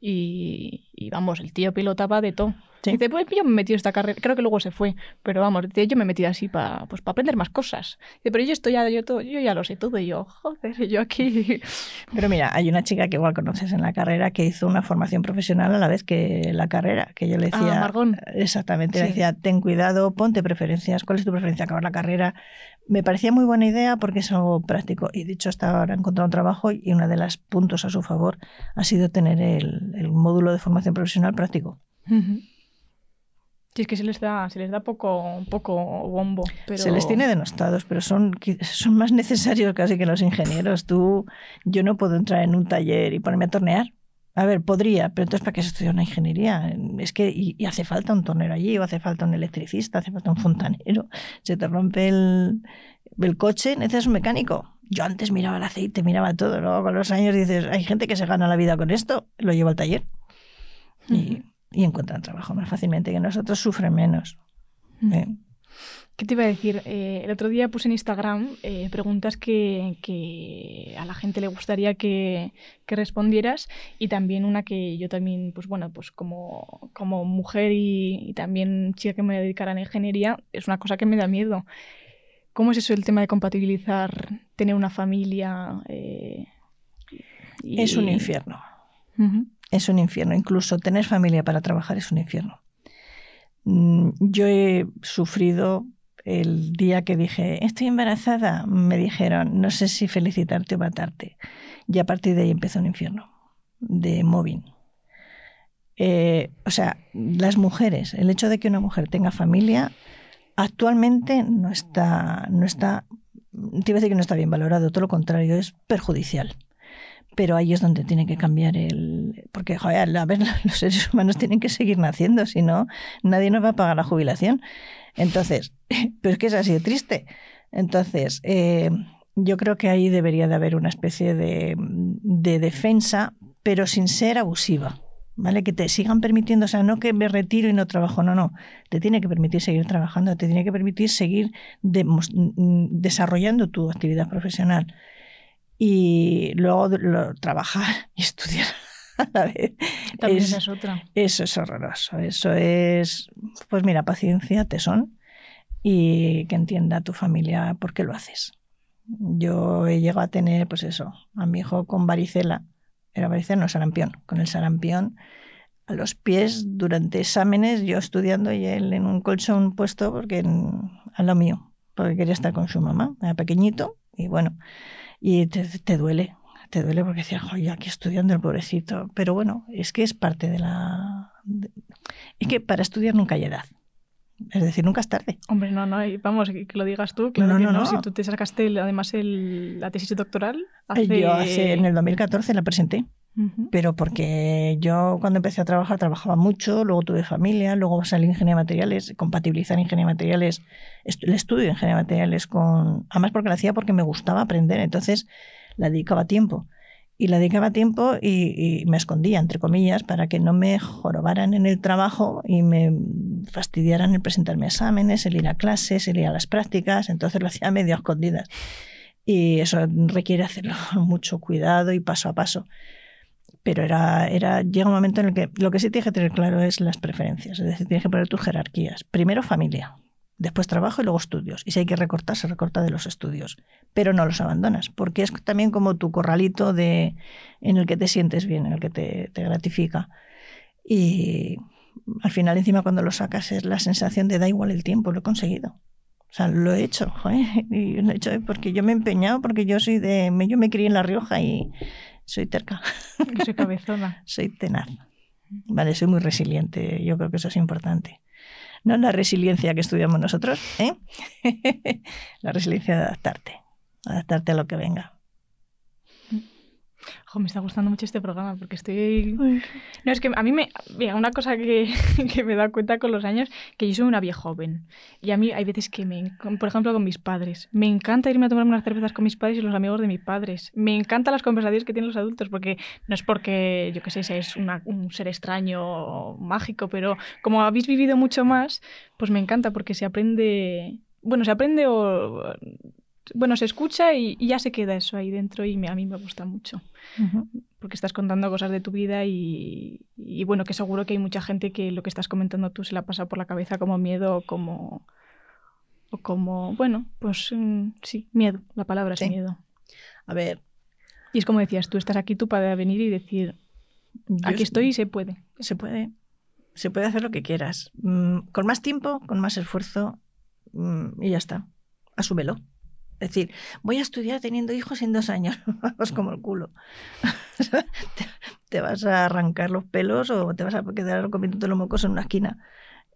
S1: Y, y vamos, el tío pilotaba de todo.
S2: Sí.
S1: Dice, pues yo me metido esta carrera, creo que luego se fue, pero vamos, dice, yo me metido así para pues, pa aprender más cosas. Dice, pero yo estoy ya, yo, todo, yo ya lo sé todo, y yo, joder, y yo aquí. *laughs*
S2: Pero mira, hay una chica que igual conoces en la carrera que hizo una formación profesional a la vez que la carrera, que yo le
S1: Ah,
S2: decía...
S1: Margón.
S2: Exactamente, le decía, ten cuidado, ponte preferencias, ¿cuál es tu preferencia? Acabar la carrera. Me parecía muy buena idea porque es algo práctico. Y dicho, hasta ahora ha encontrado un trabajo y uno de los puntos a su favor ha sido tener el, el módulo de formación profesional práctico.
S1: Sí, es que se les da, se les da poco, poco bombo. Pero...
S2: Se les tiene denostados, pero son, son más necesarios casi que los ingenieros. Tú, yo no puedo entrar en un taller y ponerme a tornear. A ver, podría, pero entonces ¿para qué se estudia una ingeniería? Es que y, y hace falta un tornero allí, o hace falta un electricista, hace falta un fontanero. Se te rompe el, el coche, necesitas un mecánico. Yo antes miraba el aceite, miraba todo. Luego con los años dices, hay gente que se gana la vida con esto, lo llevo al taller. Y, y encuentran trabajo más fácilmente que nosotros, sufren menos. ¿eh?
S1: ¿Qué te iba a decir? Eh, el otro día puse en Instagram eh, preguntas que, que a la gente le gustaría que, que respondieras y también una que yo también, pues bueno, pues como, como mujer y, y también chica que me dedicara a la ingeniería, es una cosa que me da miedo. ¿Cómo es eso el tema de compatibilizar tener una familia? eh, y-
S2: Es un infierno. Es un infierno. Incluso tener familia para trabajar es un infierno. Mm, Yo he sufrido el día que dije, estoy embarazada, me dijeron, no sé si felicitarte o matarte. Y a partir de ahí empezó un infierno de mobbing. Eh, o sea, las mujeres, el hecho de que una mujer tenga familia, actualmente no está, no está, te a que no está bien valorado, todo lo contrario, es perjudicial pero ahí es donde tiene que cambiar el... Porque, joder, a ver, *laughs* los seres humanos tienen que seguir naciendo, si no, nadie nos va a pagar la jubilación. Entonces, *laughs* pero es que es así de triste. Entonces, eh, yo creo que ahí debería de haber una especie de, de defensa, pero sin ser abusiva. ¿Vale? Que te sigan permitiendo, o sea, no que me retiro y no trabajo, no, no. Te tiene que permitir seguir trabajando, te tiene que permitir seguir desarrollando tu actividad profesional y luego trabajar *laughs* y estudiar *laughs* a vez.
S1: También
S2: Es-
S1: otra.
S2: eso es horroroso. Eso es, pues mira, paciencia, tesón y que entienda tu familia por qué lo haces. Yo he llegado a tener, pues eso, a mi hijo con varicela, era varicela, no sarampión, con el sarampión a los pies durante exámenes, yo estudiando y él en un colchón puesto porque en- a lo mío, porque quería estar con su mamá, era pequeñito y bueno, y te, te duele, te duele porque decía, joder, aquí estudiando el pobrecito. Pero bueno, es que es parte de la... de- Es que para estudiar nunca hay edad. Es decir, nunca es tarde.
S1: Hombre, no, no, y vamos, que que lo digas tú, claro
S2: No,
S1: que
S2: no,
S1: no.
S2: no.
S1: Si tú te sacaste el- además el- la tesis doctoral hace...
S2: Yo hace, en el 2014 la presenté,
S1: Ujú.
S2: pero porque yo cuando empecé a trabajar trabajaba mucho, luego tuve familia, luego salí en ingeniería de materiales, compatibilizar ingeniería de materiales, el estudio de ingeniería de materiales con... Además porque lo hacía porque me gustaba aprender, entonces la dedicaba tiempo. Y la dedicaba tiempo y, me escondía, entre comillas, para que no me jorobaran en el trabajo y me fastidiaran el presentarme exámenes, el ir a clases, el ir a las prácticas. Entonces lo hacía medio a escondidas. Y eso requiere hacerlo con *laughs* mucho cuidado y paso a paso. Pero era, era, llega un momento en el que lo que sí tienes que tener claro es las preferencias. Es decir, tienes que poner tus jerarquías. Primero familia, después trabajo y luego estudios. Y si hay que recortar, se recorta de los estudios. Pero no los abandonas, porque es también como tu corralito de, en el que te sientes bien, en el que te, te gratifica. Y al final, encima, cuando lo sacas, es la sensación de da igual el tiempo, lo he conseguido. O sea, lo he hecho, joder, *laughs* y lo he hecho porque yo me he empeñado, porque yo soy de, yo me crié en La Rioja y soy terca,
S1: soy cabezona. *laughs*
S2: soy tenaz. Vale, soy muy resiliente, yo creo que eso es importante. No la resiliencia que estudiamos nosotros, ¿eh? *laughs* la resiliencia de adaptarte, adaptarte a lo que venga.
S1: Jo, me está gustando mucho este programa porque estoy... No, es que a mí me... Mira, una cosa que, *laughs* que me he dado cuenta con los años, que yo soy una vieja joven. Y a mí hay veces que me... Por ejemplo, con mis padres. Me encanta irme a tomarme unas cervezas con mis padres y los amigos de mis padres. Me encantan las conversaciones que tienen los adultos porque no es porque, yo qué sé, seas una- un ser extraño o mágico, pero como habéis vivido mucho más, pues me encanta porque se aprende... Bueno, se aprende o... Bueno, se escucha y, y ya se queda eso ahí dentro y me- a mí me gusta mucho porque estás contando cosas de tu vida y, y bueno, que seguro que hay mucha gente que lo que estás comentando tú se la pasa por la cabeza como miedo o como... O como, bueno, pues mm, sí, miedo, la palabra
S2: Sí.
S1: es miedo.
S2: A ver,
S1: Y es como decías, tú estás aquí tú para venir y decir,
S2: yo
S1: aquí estoy y se puede.
S2: Se puede. Se puede hacer lo que quieras. Mm, Con más tiempo, con más esfuerzo mm, y ya está. Asúmelo. Es decir, voy a estudiar teniendo hijos en dos años. *laughs* Vamos como el culo. *laughs* te, vas a arrancar los pelos o te vas a quedar comiéndote los mocos en una esquina.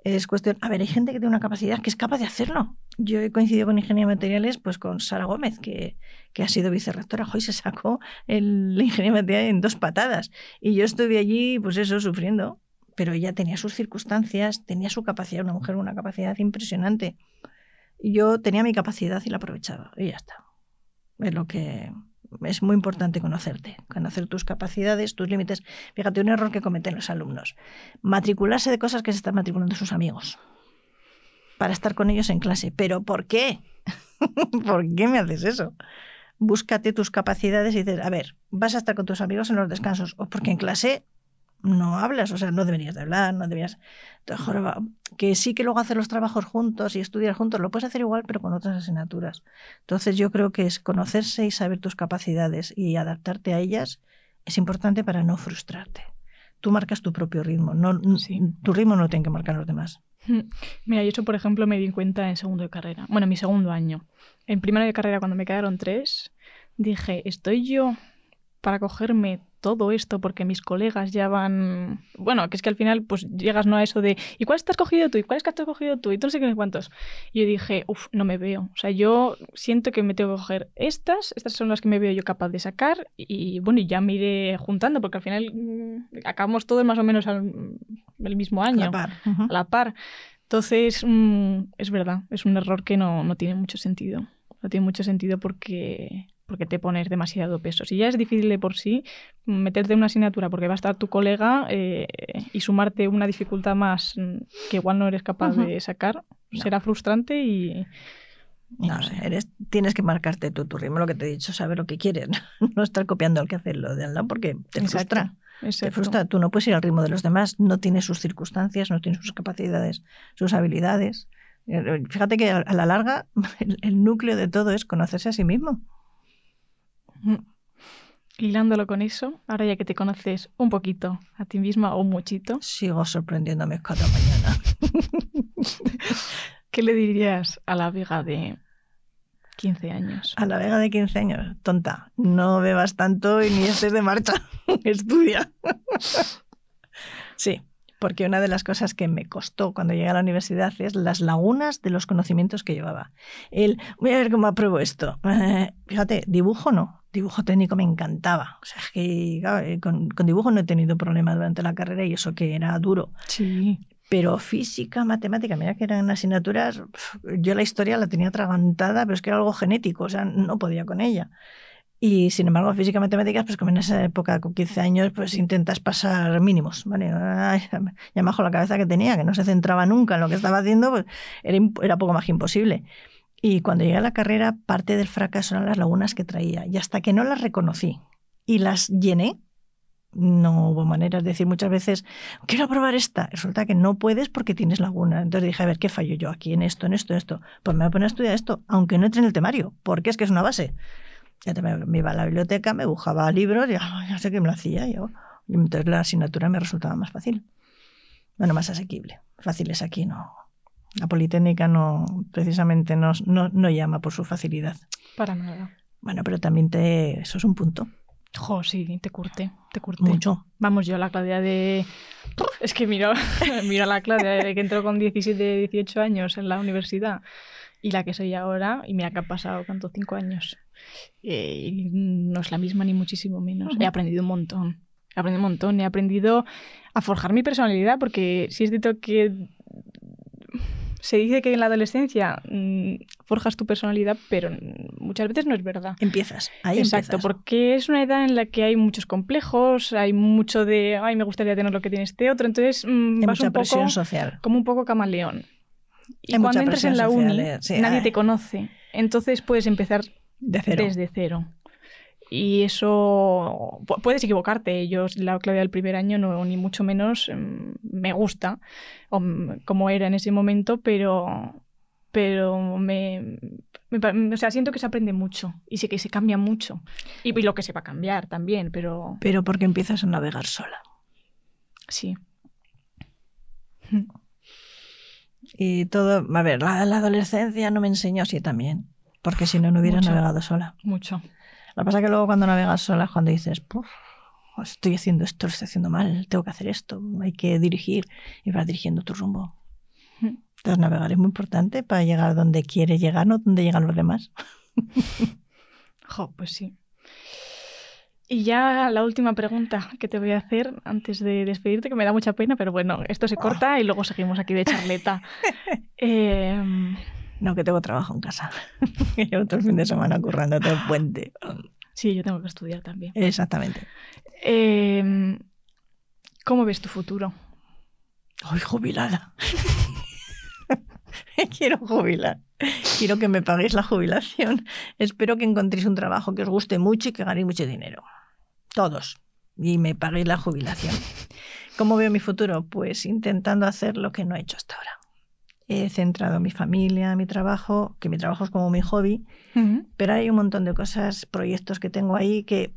S2: Es cuestión. A ver, hay gente que tiene una capacidad que es capaz de hacerlo. Yo he coincidido con ingeniería materiales, pues con Sara Gómez, que, que ha sido vicerrectora. Hoy se sacó el, ingeniería de en dos patadas. Y yo estuve allí, pues eso, sufriendo. Pero ella tenía sus circunstancias, tenía su capacidad, una mujer una capacidad impresionante. Yo tenía mi capacidad y la aprovechaba. Y ya está. Es lo que es muy importante conocerte, conocer tus capacidades, tus límites. Fíjate, un error que cometen los alumnos. Matricularse de cosas que se están matriculando sus amigos. Para estar con ellos en clase. ¿Pero por qué? *laughs* ¿Por qué me haces eso? Búscate tus capacidades y dices, a ver, vas a estar con tus amigos en los descansos. O porque en clase no hablas, o sea, no deberías de hablar, no deberías... Que sí que luego hacer los trabajos juntos y estudiar juntos, lo puedes hacer igual, pero con otras asignaturas. Entonces yo creo que es conocerse y saber tus capacidades y adaptarte a ellas es importante para no frustrarte. Tú marcas tu propio ritmo, no,
S1: Sí.
S2: tu ritmo no lo tienen que marcar los demás. *laughs*
S1: Mira, yo eso, por ejemplo, me di cuenta en segundo de carrera. Bueno, en mi segundo año. En primero de carrera, cuando me quedaron tres, dije, ¿estoy yo para cogerme todo esto porque mis colegas ya van... Bueno, que es que al final pues llegas no a eso de ¿y cuál has cogido tú? ¿y cuál es que has cogido tú? Y tú no sé qué cuántos. Y yo dije, uff, no me veo. O sea, yo siento que me tengo que coger estas, estas son las que me veo yo capaz de sacar y bueno, y ya me iré juntando porque al final mm, acabamos todos más o menos al el mismo
S2: A
S1: año
S2: la par.
S1: A la par. Entonces, mm, es verdad, es un error que no, no tiene mucho sentido. No tiene mucho sentido porque, porque te pones demasiado peso. Si ya es difícil de por sí, mm, meterte en una asignatura porque va a estar tu colega eh, y sumarte una dificultad más mm, que igual no eres capaz de sacar,
S2: No.
S1: será frustrante y... y
S2: No,
S1: no sé.
S2: eres, tienes que marcarte tú tu ritmo, lo que te he dicho, saber lo que quieres. *laughs* No estar copiando al que hace lo de al lado porque te
S1: Exacto,
S2: frustra. Te frustra. Tú no puedes ir al ritmo de los demás, no tienes sus circunstancias, no tienes sus capacidades, sus habilidades. Eh, Fíjate que a a la larga *laughs* el, el núcleo de todo es conocerse a sí mismo. *laughs*
S1: Hilándolo con eso, ahora ya que te conoces un poquito a ti misma o muchito,
S2: Sigo sorprendiéndome cada mañana. *laughs*
S1: ¿qué le dirías a la Vega de 15 años?
S2: A la vega de 15 años, tonta, no bebas tanto y ni estés de marcha, *laughs* estudia. sí, porque una de las cosas que me costó cuando llegué a la universidad es las lagunas de los conocimientos que llevaba. El, voy a ver cómo apruebo esto. Fíjate, dibujo no, dibujo técnico me encantaba. O sea, es que claro, eh, con, con dibujo no he tenido problema durante la carrera y eso que era duro.
S1: Sí.
S2: Pero física, matemática, mira que eran asignaturas, yo la historia la tenía atragantada, pero es que era algo genético, o sea, no podía con ella. Y sin embargo, física, matemáticas, pues como en esa época con 15 años, pues intentas pasar mínimos, ¿vale? Ya bajo la cabeza que tenía, que no se centraba nunca en lo que estaba haciendo, pues era, era poco más que imposible. Y cuando llegué a la carrera, parte del fracaso eran las lagunas que traía. Y hasta que no las reconocí y las llené, no hubo manera. Es decir, muchas veces, quiero probar esta. Resulta que no puedes porque tienes lagunas. Entonces dije, a ver, ¿qué fallo yo aquí en esto, en esto, en esto? Pues me voy a poner a estudiar esto, aunque no entre en el temario, porque es que es una base. Ya me, iba a la biblioteca, me buscaba libros, y ah, ya sé que me lo hacía yo. Y entonces la asignatura me resultaba más fácil. Bueno, más asequible. Fácil es aquí, no. La Politécnica no, precisamente no, no, no llama por su facilidad.
S1: Para nada.
S2: Bueno, pero también te, eso es un punto.
S1: Jo, sí, te curte, te curte.
S2: Mucho.
S1: Vamos, yo la Claudia de... Es que miro, *laughs* miro a la Claudia de que entró con 17, 18 años en la universidad y la que soy ahora, y mira que ha pasado, ¿cuánto? Cinco años. Eh, no es la misma ni muchísimo menos. He aprendido un montón. He aprendido un montón. He aprendido a forjar mi personalidad porque si es cierto que se dice que en la adolescencia mm, forjas tu personalidad, pero muchas veces no es verdad.
S2: Empiezas, ahí
S1: Exacto,
S2: empiezas.
S1: porque es una edad en la que hay muchos complejos, hay mucho de, ay, me gustaría tener lo que tiene este otro, entonces mm, vas
S2: mucha
S1: un poco
S2: presión social.
S1: como un poco camaleón. Y
S2: Hay
S1: cuando entras en la
S2: social,
S1: uni,
S2: eh, sí,
S1: nadie
S2: ay.
S1: te conoce, entonces puedes empezar
S2: De cero.
S1: desde cero. Y eso pu- puedes equivocarte. Yo, la Claudia del primer año, no, ni mucho menos em, me gusta o, m- como era en ese momento, pero, pero me, o sea, siento que se aprende mucho y sé que se cambia mucho. Y, y lo que se va a cambiar también, pero
S2: Pero porque empiezas a navegar sola.
S1: sí. *laughs*
S2: Y todo, a ver, la, la adolescencia no me enseñó así también. Porque si no, no hubiera
S1: Mucho.
S2: navegado sola.
S1: Mucho.
S2: Lo que pasa es que luego cuando navegas sola es cuando dices, "Puf, estoy haciendo esto, lo estoy haciendo mal, tengo que hacer esto, hay que dirigir y vas dirigiendo tu rumbo.
S1: Mm.
S2: Entonces navegar es muy importante para llegar donde quiere llegar, no donde llegan los demás. *laughs*
S1: Jo, pues sí. Y ya la última pregunta que te voy a hacer antes de despedirte, que me da mucha pena, pero bueno, esto se corta y luego seguimos aquí de charleta. *laughs* Em,
S2: No, que tengo trabajo en casa. *laughs* Que Llevo todo el fin de semana currando todo el puente.
S1: sí, yo tengo que estudiar también.
S2: Exactamente.
S1: Em, ¿Cómo ves tu futuro?
S2: Hoy jubilada. *laughs* Me quiero jubilar. Quiero que me paguéis la jubilación. Espero que encontréis un trabajo que os guste mucho y que ganéis mucho dinero. Todos. Y me paguéis la jubilación. ¿Cómo veo mi futuro? Pues intentando hacer lo que no he hecho hasta ahora. He centrado mi familia, mi trabajo, que mi trabajo es como mi hobby, pero hay un montón de cosas, proyectos que tengo ahí que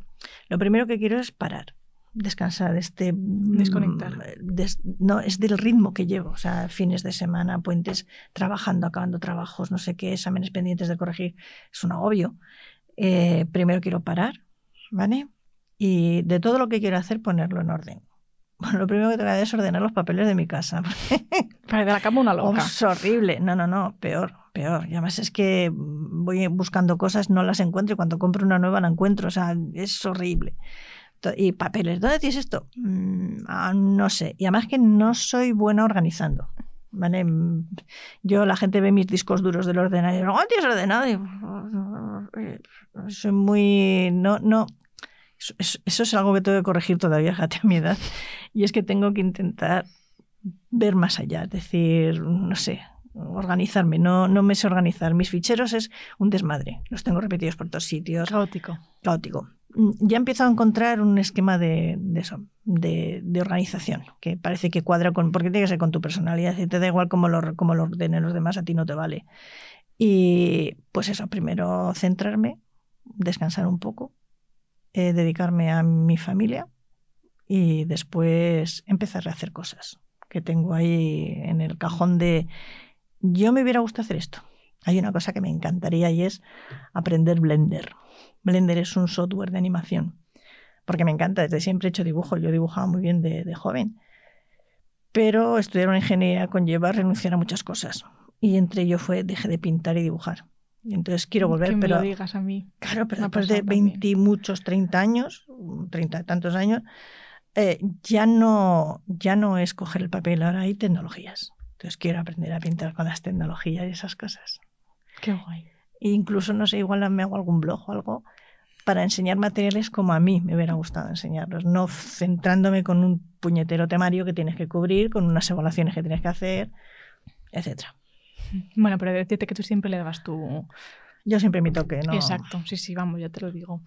S2: lo primero que quiero es parar, descansar, este
S1: Desconectar.
S2: mm, des- no, es del ritmo que llevo, o sea, fines de semana, puentes, trabajando, acabando trabajos, no sé qué, exámenes pendientes de corregir, es un agobio. Eh, primero quiero parar, ¿vale? Y de todo lo que quiero hacer, ponerlo en orden. Bueno, lo primero que tengo que hacer es ordenar los papeles de mi casa. *laughs*
S1: Para de la cama una
S2: Oh,
S1: loca.
S2: es horrible. No, no, no, peor, peor. Y además es que voy buscando cosas, no las encuentro y cuando compro una nueva la encuentro. O sea, es horrible. Y papeles, ¿dónde tienes esto? Mm, ah, no sé. Y además que no soy buena organizando. ¿Vale? Mm, Yo, la gente ve mis discos duros del ordenador y digo, ¿dónde tienes ordenado? Y, eh, soy muy. No, no. Eso, es algo que tengo que corregir todavía, *laughs* a mi edad. Y es que tengo que intentar ver más allá, es decir, no sé, organizarme. No, no me sé organizar. Mis ficheros es un desmadre. Los tengo repetidos por todos sitios.
S1: Caótico.
S2: Caótico. Mm, Ya he empezado a encontrar un esquema de, de eso, de, de organización, que parece que cuadra con, porque tiene que ser con tu personalidad, y te da igual cómo lo, cómo lo ordenen los demás, a ti no te vale. Y pues eso, primero centrarme, descansar un poco, eh, dedicarme a mi familia y después empezar a hacer cosas que tengo ahí en el cajón de yo me hubiera gustado hacer esto. Hay una cosa que me encantaría y es aprender Blender. Blender es un software de animación. Porque me encanta, desde siempre he hecho dibujo, yo dibujaba muy bien de, joven. Pero estudiar una ingeniería conlleva renunciar a muchas cosas. Y entre ello fue, dejé de pintar y dibujar. Y entonces quiero volver,
S1: que me
S2: pero
S1: lo digas a mí.
S2: Claro, pero después de
S1: pasado también.
S2: 20 y muchos, 30 años, 30 y tantos años, eh, ya, no, ya no es coger el papel, ahora hay tecnologías. Entonces quiero aprender a pintar con las tecnologías y esas cosas.
S1: Qué guay.
S2: E incluso, no sé, igual me hago algún blog o algo para enseñar materiales como a mí me hubiera gustado enseñarlos, no centrándome con un puñetero temario que tienes que cubrir, con unas evaluaciones que tienes que hacer, etcétera.
S1: Bueno, pero decirte que tú siempre le dabas tu...
S2: Yo siempre mi toque, ¿no?
S1: Exacto, sí, sí, vamos, ya te lo digo.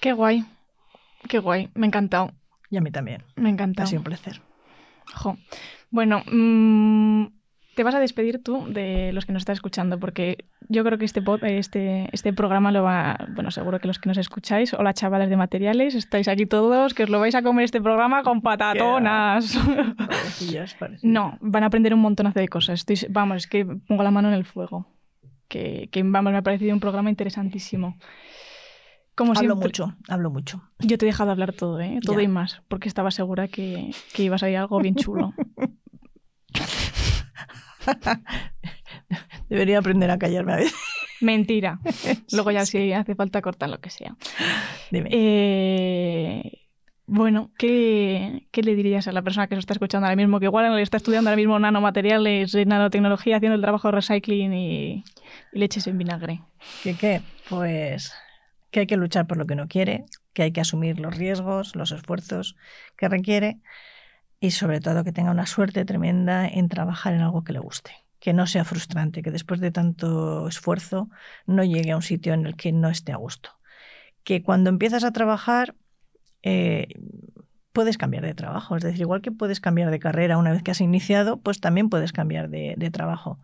S1: Qué guay, qué guay, me ha encantado,
S2: Y a mí también.
S1: me ha
S2: Ha
S1: encantado.
S2: sido un placer.
S1: Jo. Bueno, mm, te vas a despedir tú de los que nos están escuchando, porque yo creo que este, pod- este, este programa lo va, bueno, seguro que los que nos escucháis, hola chavales de materiales, estáis aquí todos, que os lo vais a comer este programa con patatonas. *laughs* No, van a aprender un montonazo de cosas. Estoy, vamos, es que pongo la mano en el fuego. Que, que, vamos, me ha parecido un programa interesantísimo. Como
S2: Hablo
S1: siempre,
S2: mucho, hablo mucho.
S1: Yo te he dejado hablar todo, ¿eh? Todo
S2: Ya.
S1: y más, porque estaba segura que, que ibas a ir algo bien chulo. *laughs* *laughs*
S2: Debería aprender a callarme a veces.
S1: Mentira. *laughs* Luego ya si hace falta cortar lo que sea.
S2: Dime.
S1: Eh, bueno, ¿qué, qué le dirías a la persona que se está escuchando ahora mismo? Que igual está estudiando ahora mismo nanomateriales, eh, nanotecnología, haciendo el trabajo de recycling y, y leches en vinagre.
S2: ¿Qué qué? Pues que hay que luchar por lo que no quiere, que hay que asumir los riesgos, los esfuerzos que requiere y sobre todo que tenga una suerte tremenda en trabajar en algo que le guste, que no sea frustrante, que después de tanto esfuerzo no llegue a un sitio en el que no esté a gusto. Que cuando empiezas a trabajar eh, puedes cambiar de trabajo, es decir, igual que puedes cambiar de carrera una vez que has iniciado, pues también puedes cambiar de, trabajo.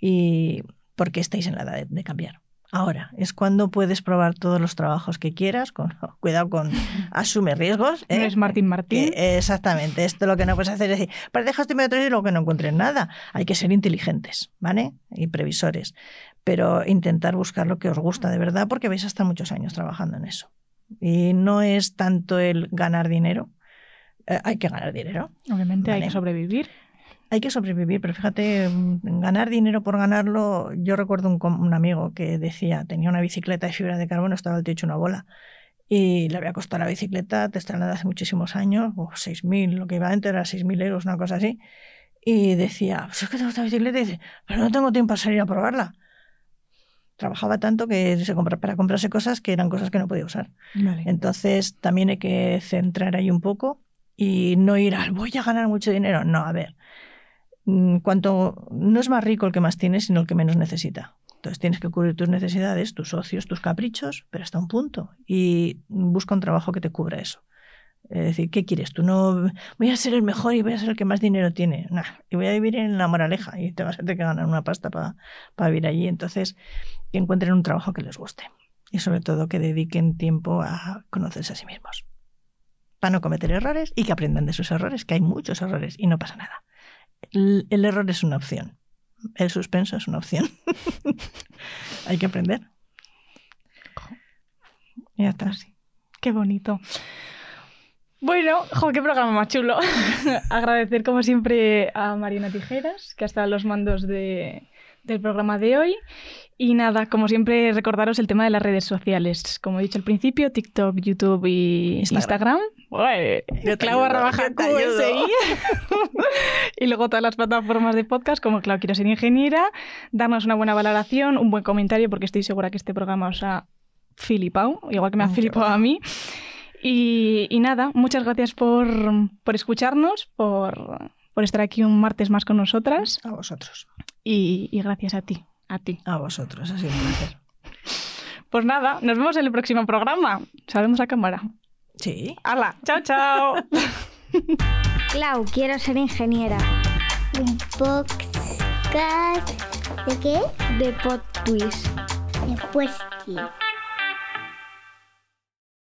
S2: Y porque estáis en la edad de cambiar. Ahora es cuando puedes probar todos los trabajos que quieras, con *laughs* cuidado con *laughs* asume riesgos.
S1: No
S2: ¿eh?
S1: es Martín Martín.
S2: Exactamente, esto lo que no puedes hacer es decir, pues deja este metro y luego que no encuentres nada. Hay que ser inteligentes, ¿vale? Y previsores, pero intentar buscar lo que os gusta de verdad porque vais a estar muchos años trabajando en eso. Y no es tanto el ganar dinero, eh, hay que ganar dinero,
S1: Obviamente hay que sobrevivir.
S2: Hay que sobrevivir, pero fíjate, mm, ganar dinero por ganarlo. Yo recuerdo un, un amigo que decía, tenía una bicicleta de fibra de carbono, estaba el techo una bola. Y le había costado la bicicleta, te están hace muchísimos años, o 6.000, lo que iba antes era 6.000 euros, una cosa así. Y decía, pues es que tengo esta bicicleta, y dice, pero no tengo tiempo para salir a probarla. Trabajaba tanto que se compra, para comprarse cosas que eran cosas que no podía usar.
S1: Vale.
S2: Entonces también hay que centrar ahí un poco y no ir al voy a ganar mucho dinero. No, a ver, cuanto no es más rico el que más tiene, sino el que menos necesita. Entonces tienes que cubrir tus necesidades, tus ocios, tus caprichos, pero hasta un punto. Y busca un trabajo que te cubra eso. Es decir, ¿qué quieres? Tú no voy a ser el mejor y voy a ser el que más dinero tiene. Nah, y voy a vivir en la moraleja y te vas a tener que ganar una pasta para vivir allí. Entonces, que encuentren un trabajo que les guste y sobre todo que dediquen tiempo a conocerse a sí mismos. Para no cometer errores y que aprendan de sus errores, que hay muchos errores y no pasa nada. El, error es una opción. El suspenso es una opción. *laughs* hay que aprender. Ya está.
S1: Qué bonito. Bueno, jo, qué programa más chulo. *laughs* Agradecer como siempre a Mariana Tijeras, que ha estado a los mandos de- del programa de hoy. Y nada, como siempre, recordaros el tema de las redes sociales. Como he dicho al principio, TikTok, YouTube y
S2: Instagram.
S1: Ué,
S2: Yo
S1: clavo *laughs* y luego todas las plataformas de podcast, como Claro, quiero ser ingeniera. Darnos una buena valoración, un buen comentario, porque estoy segura que este programa os ha filipado, igual que me ha filipado a mí. Y, y nada, muchas gracias por, por escucharnos, por, por estar aquí un martes más con nosotras
S2: A vosotros.
S1: Y, y gracias a ti, a ti.
S2: A vosotros. Ha sido un placer.
S1: Pues nada, nos vemos en el próximo programa. Saludemos a cámara.
S2: Sí.
S1: ¡Hala! ¡Chao, chao! *laughs*
S3: Clau, quiero ser ingeniera.
S4: Un podcast. ¿De qué?
S3: De Pod Twist.
S4: De Puesky.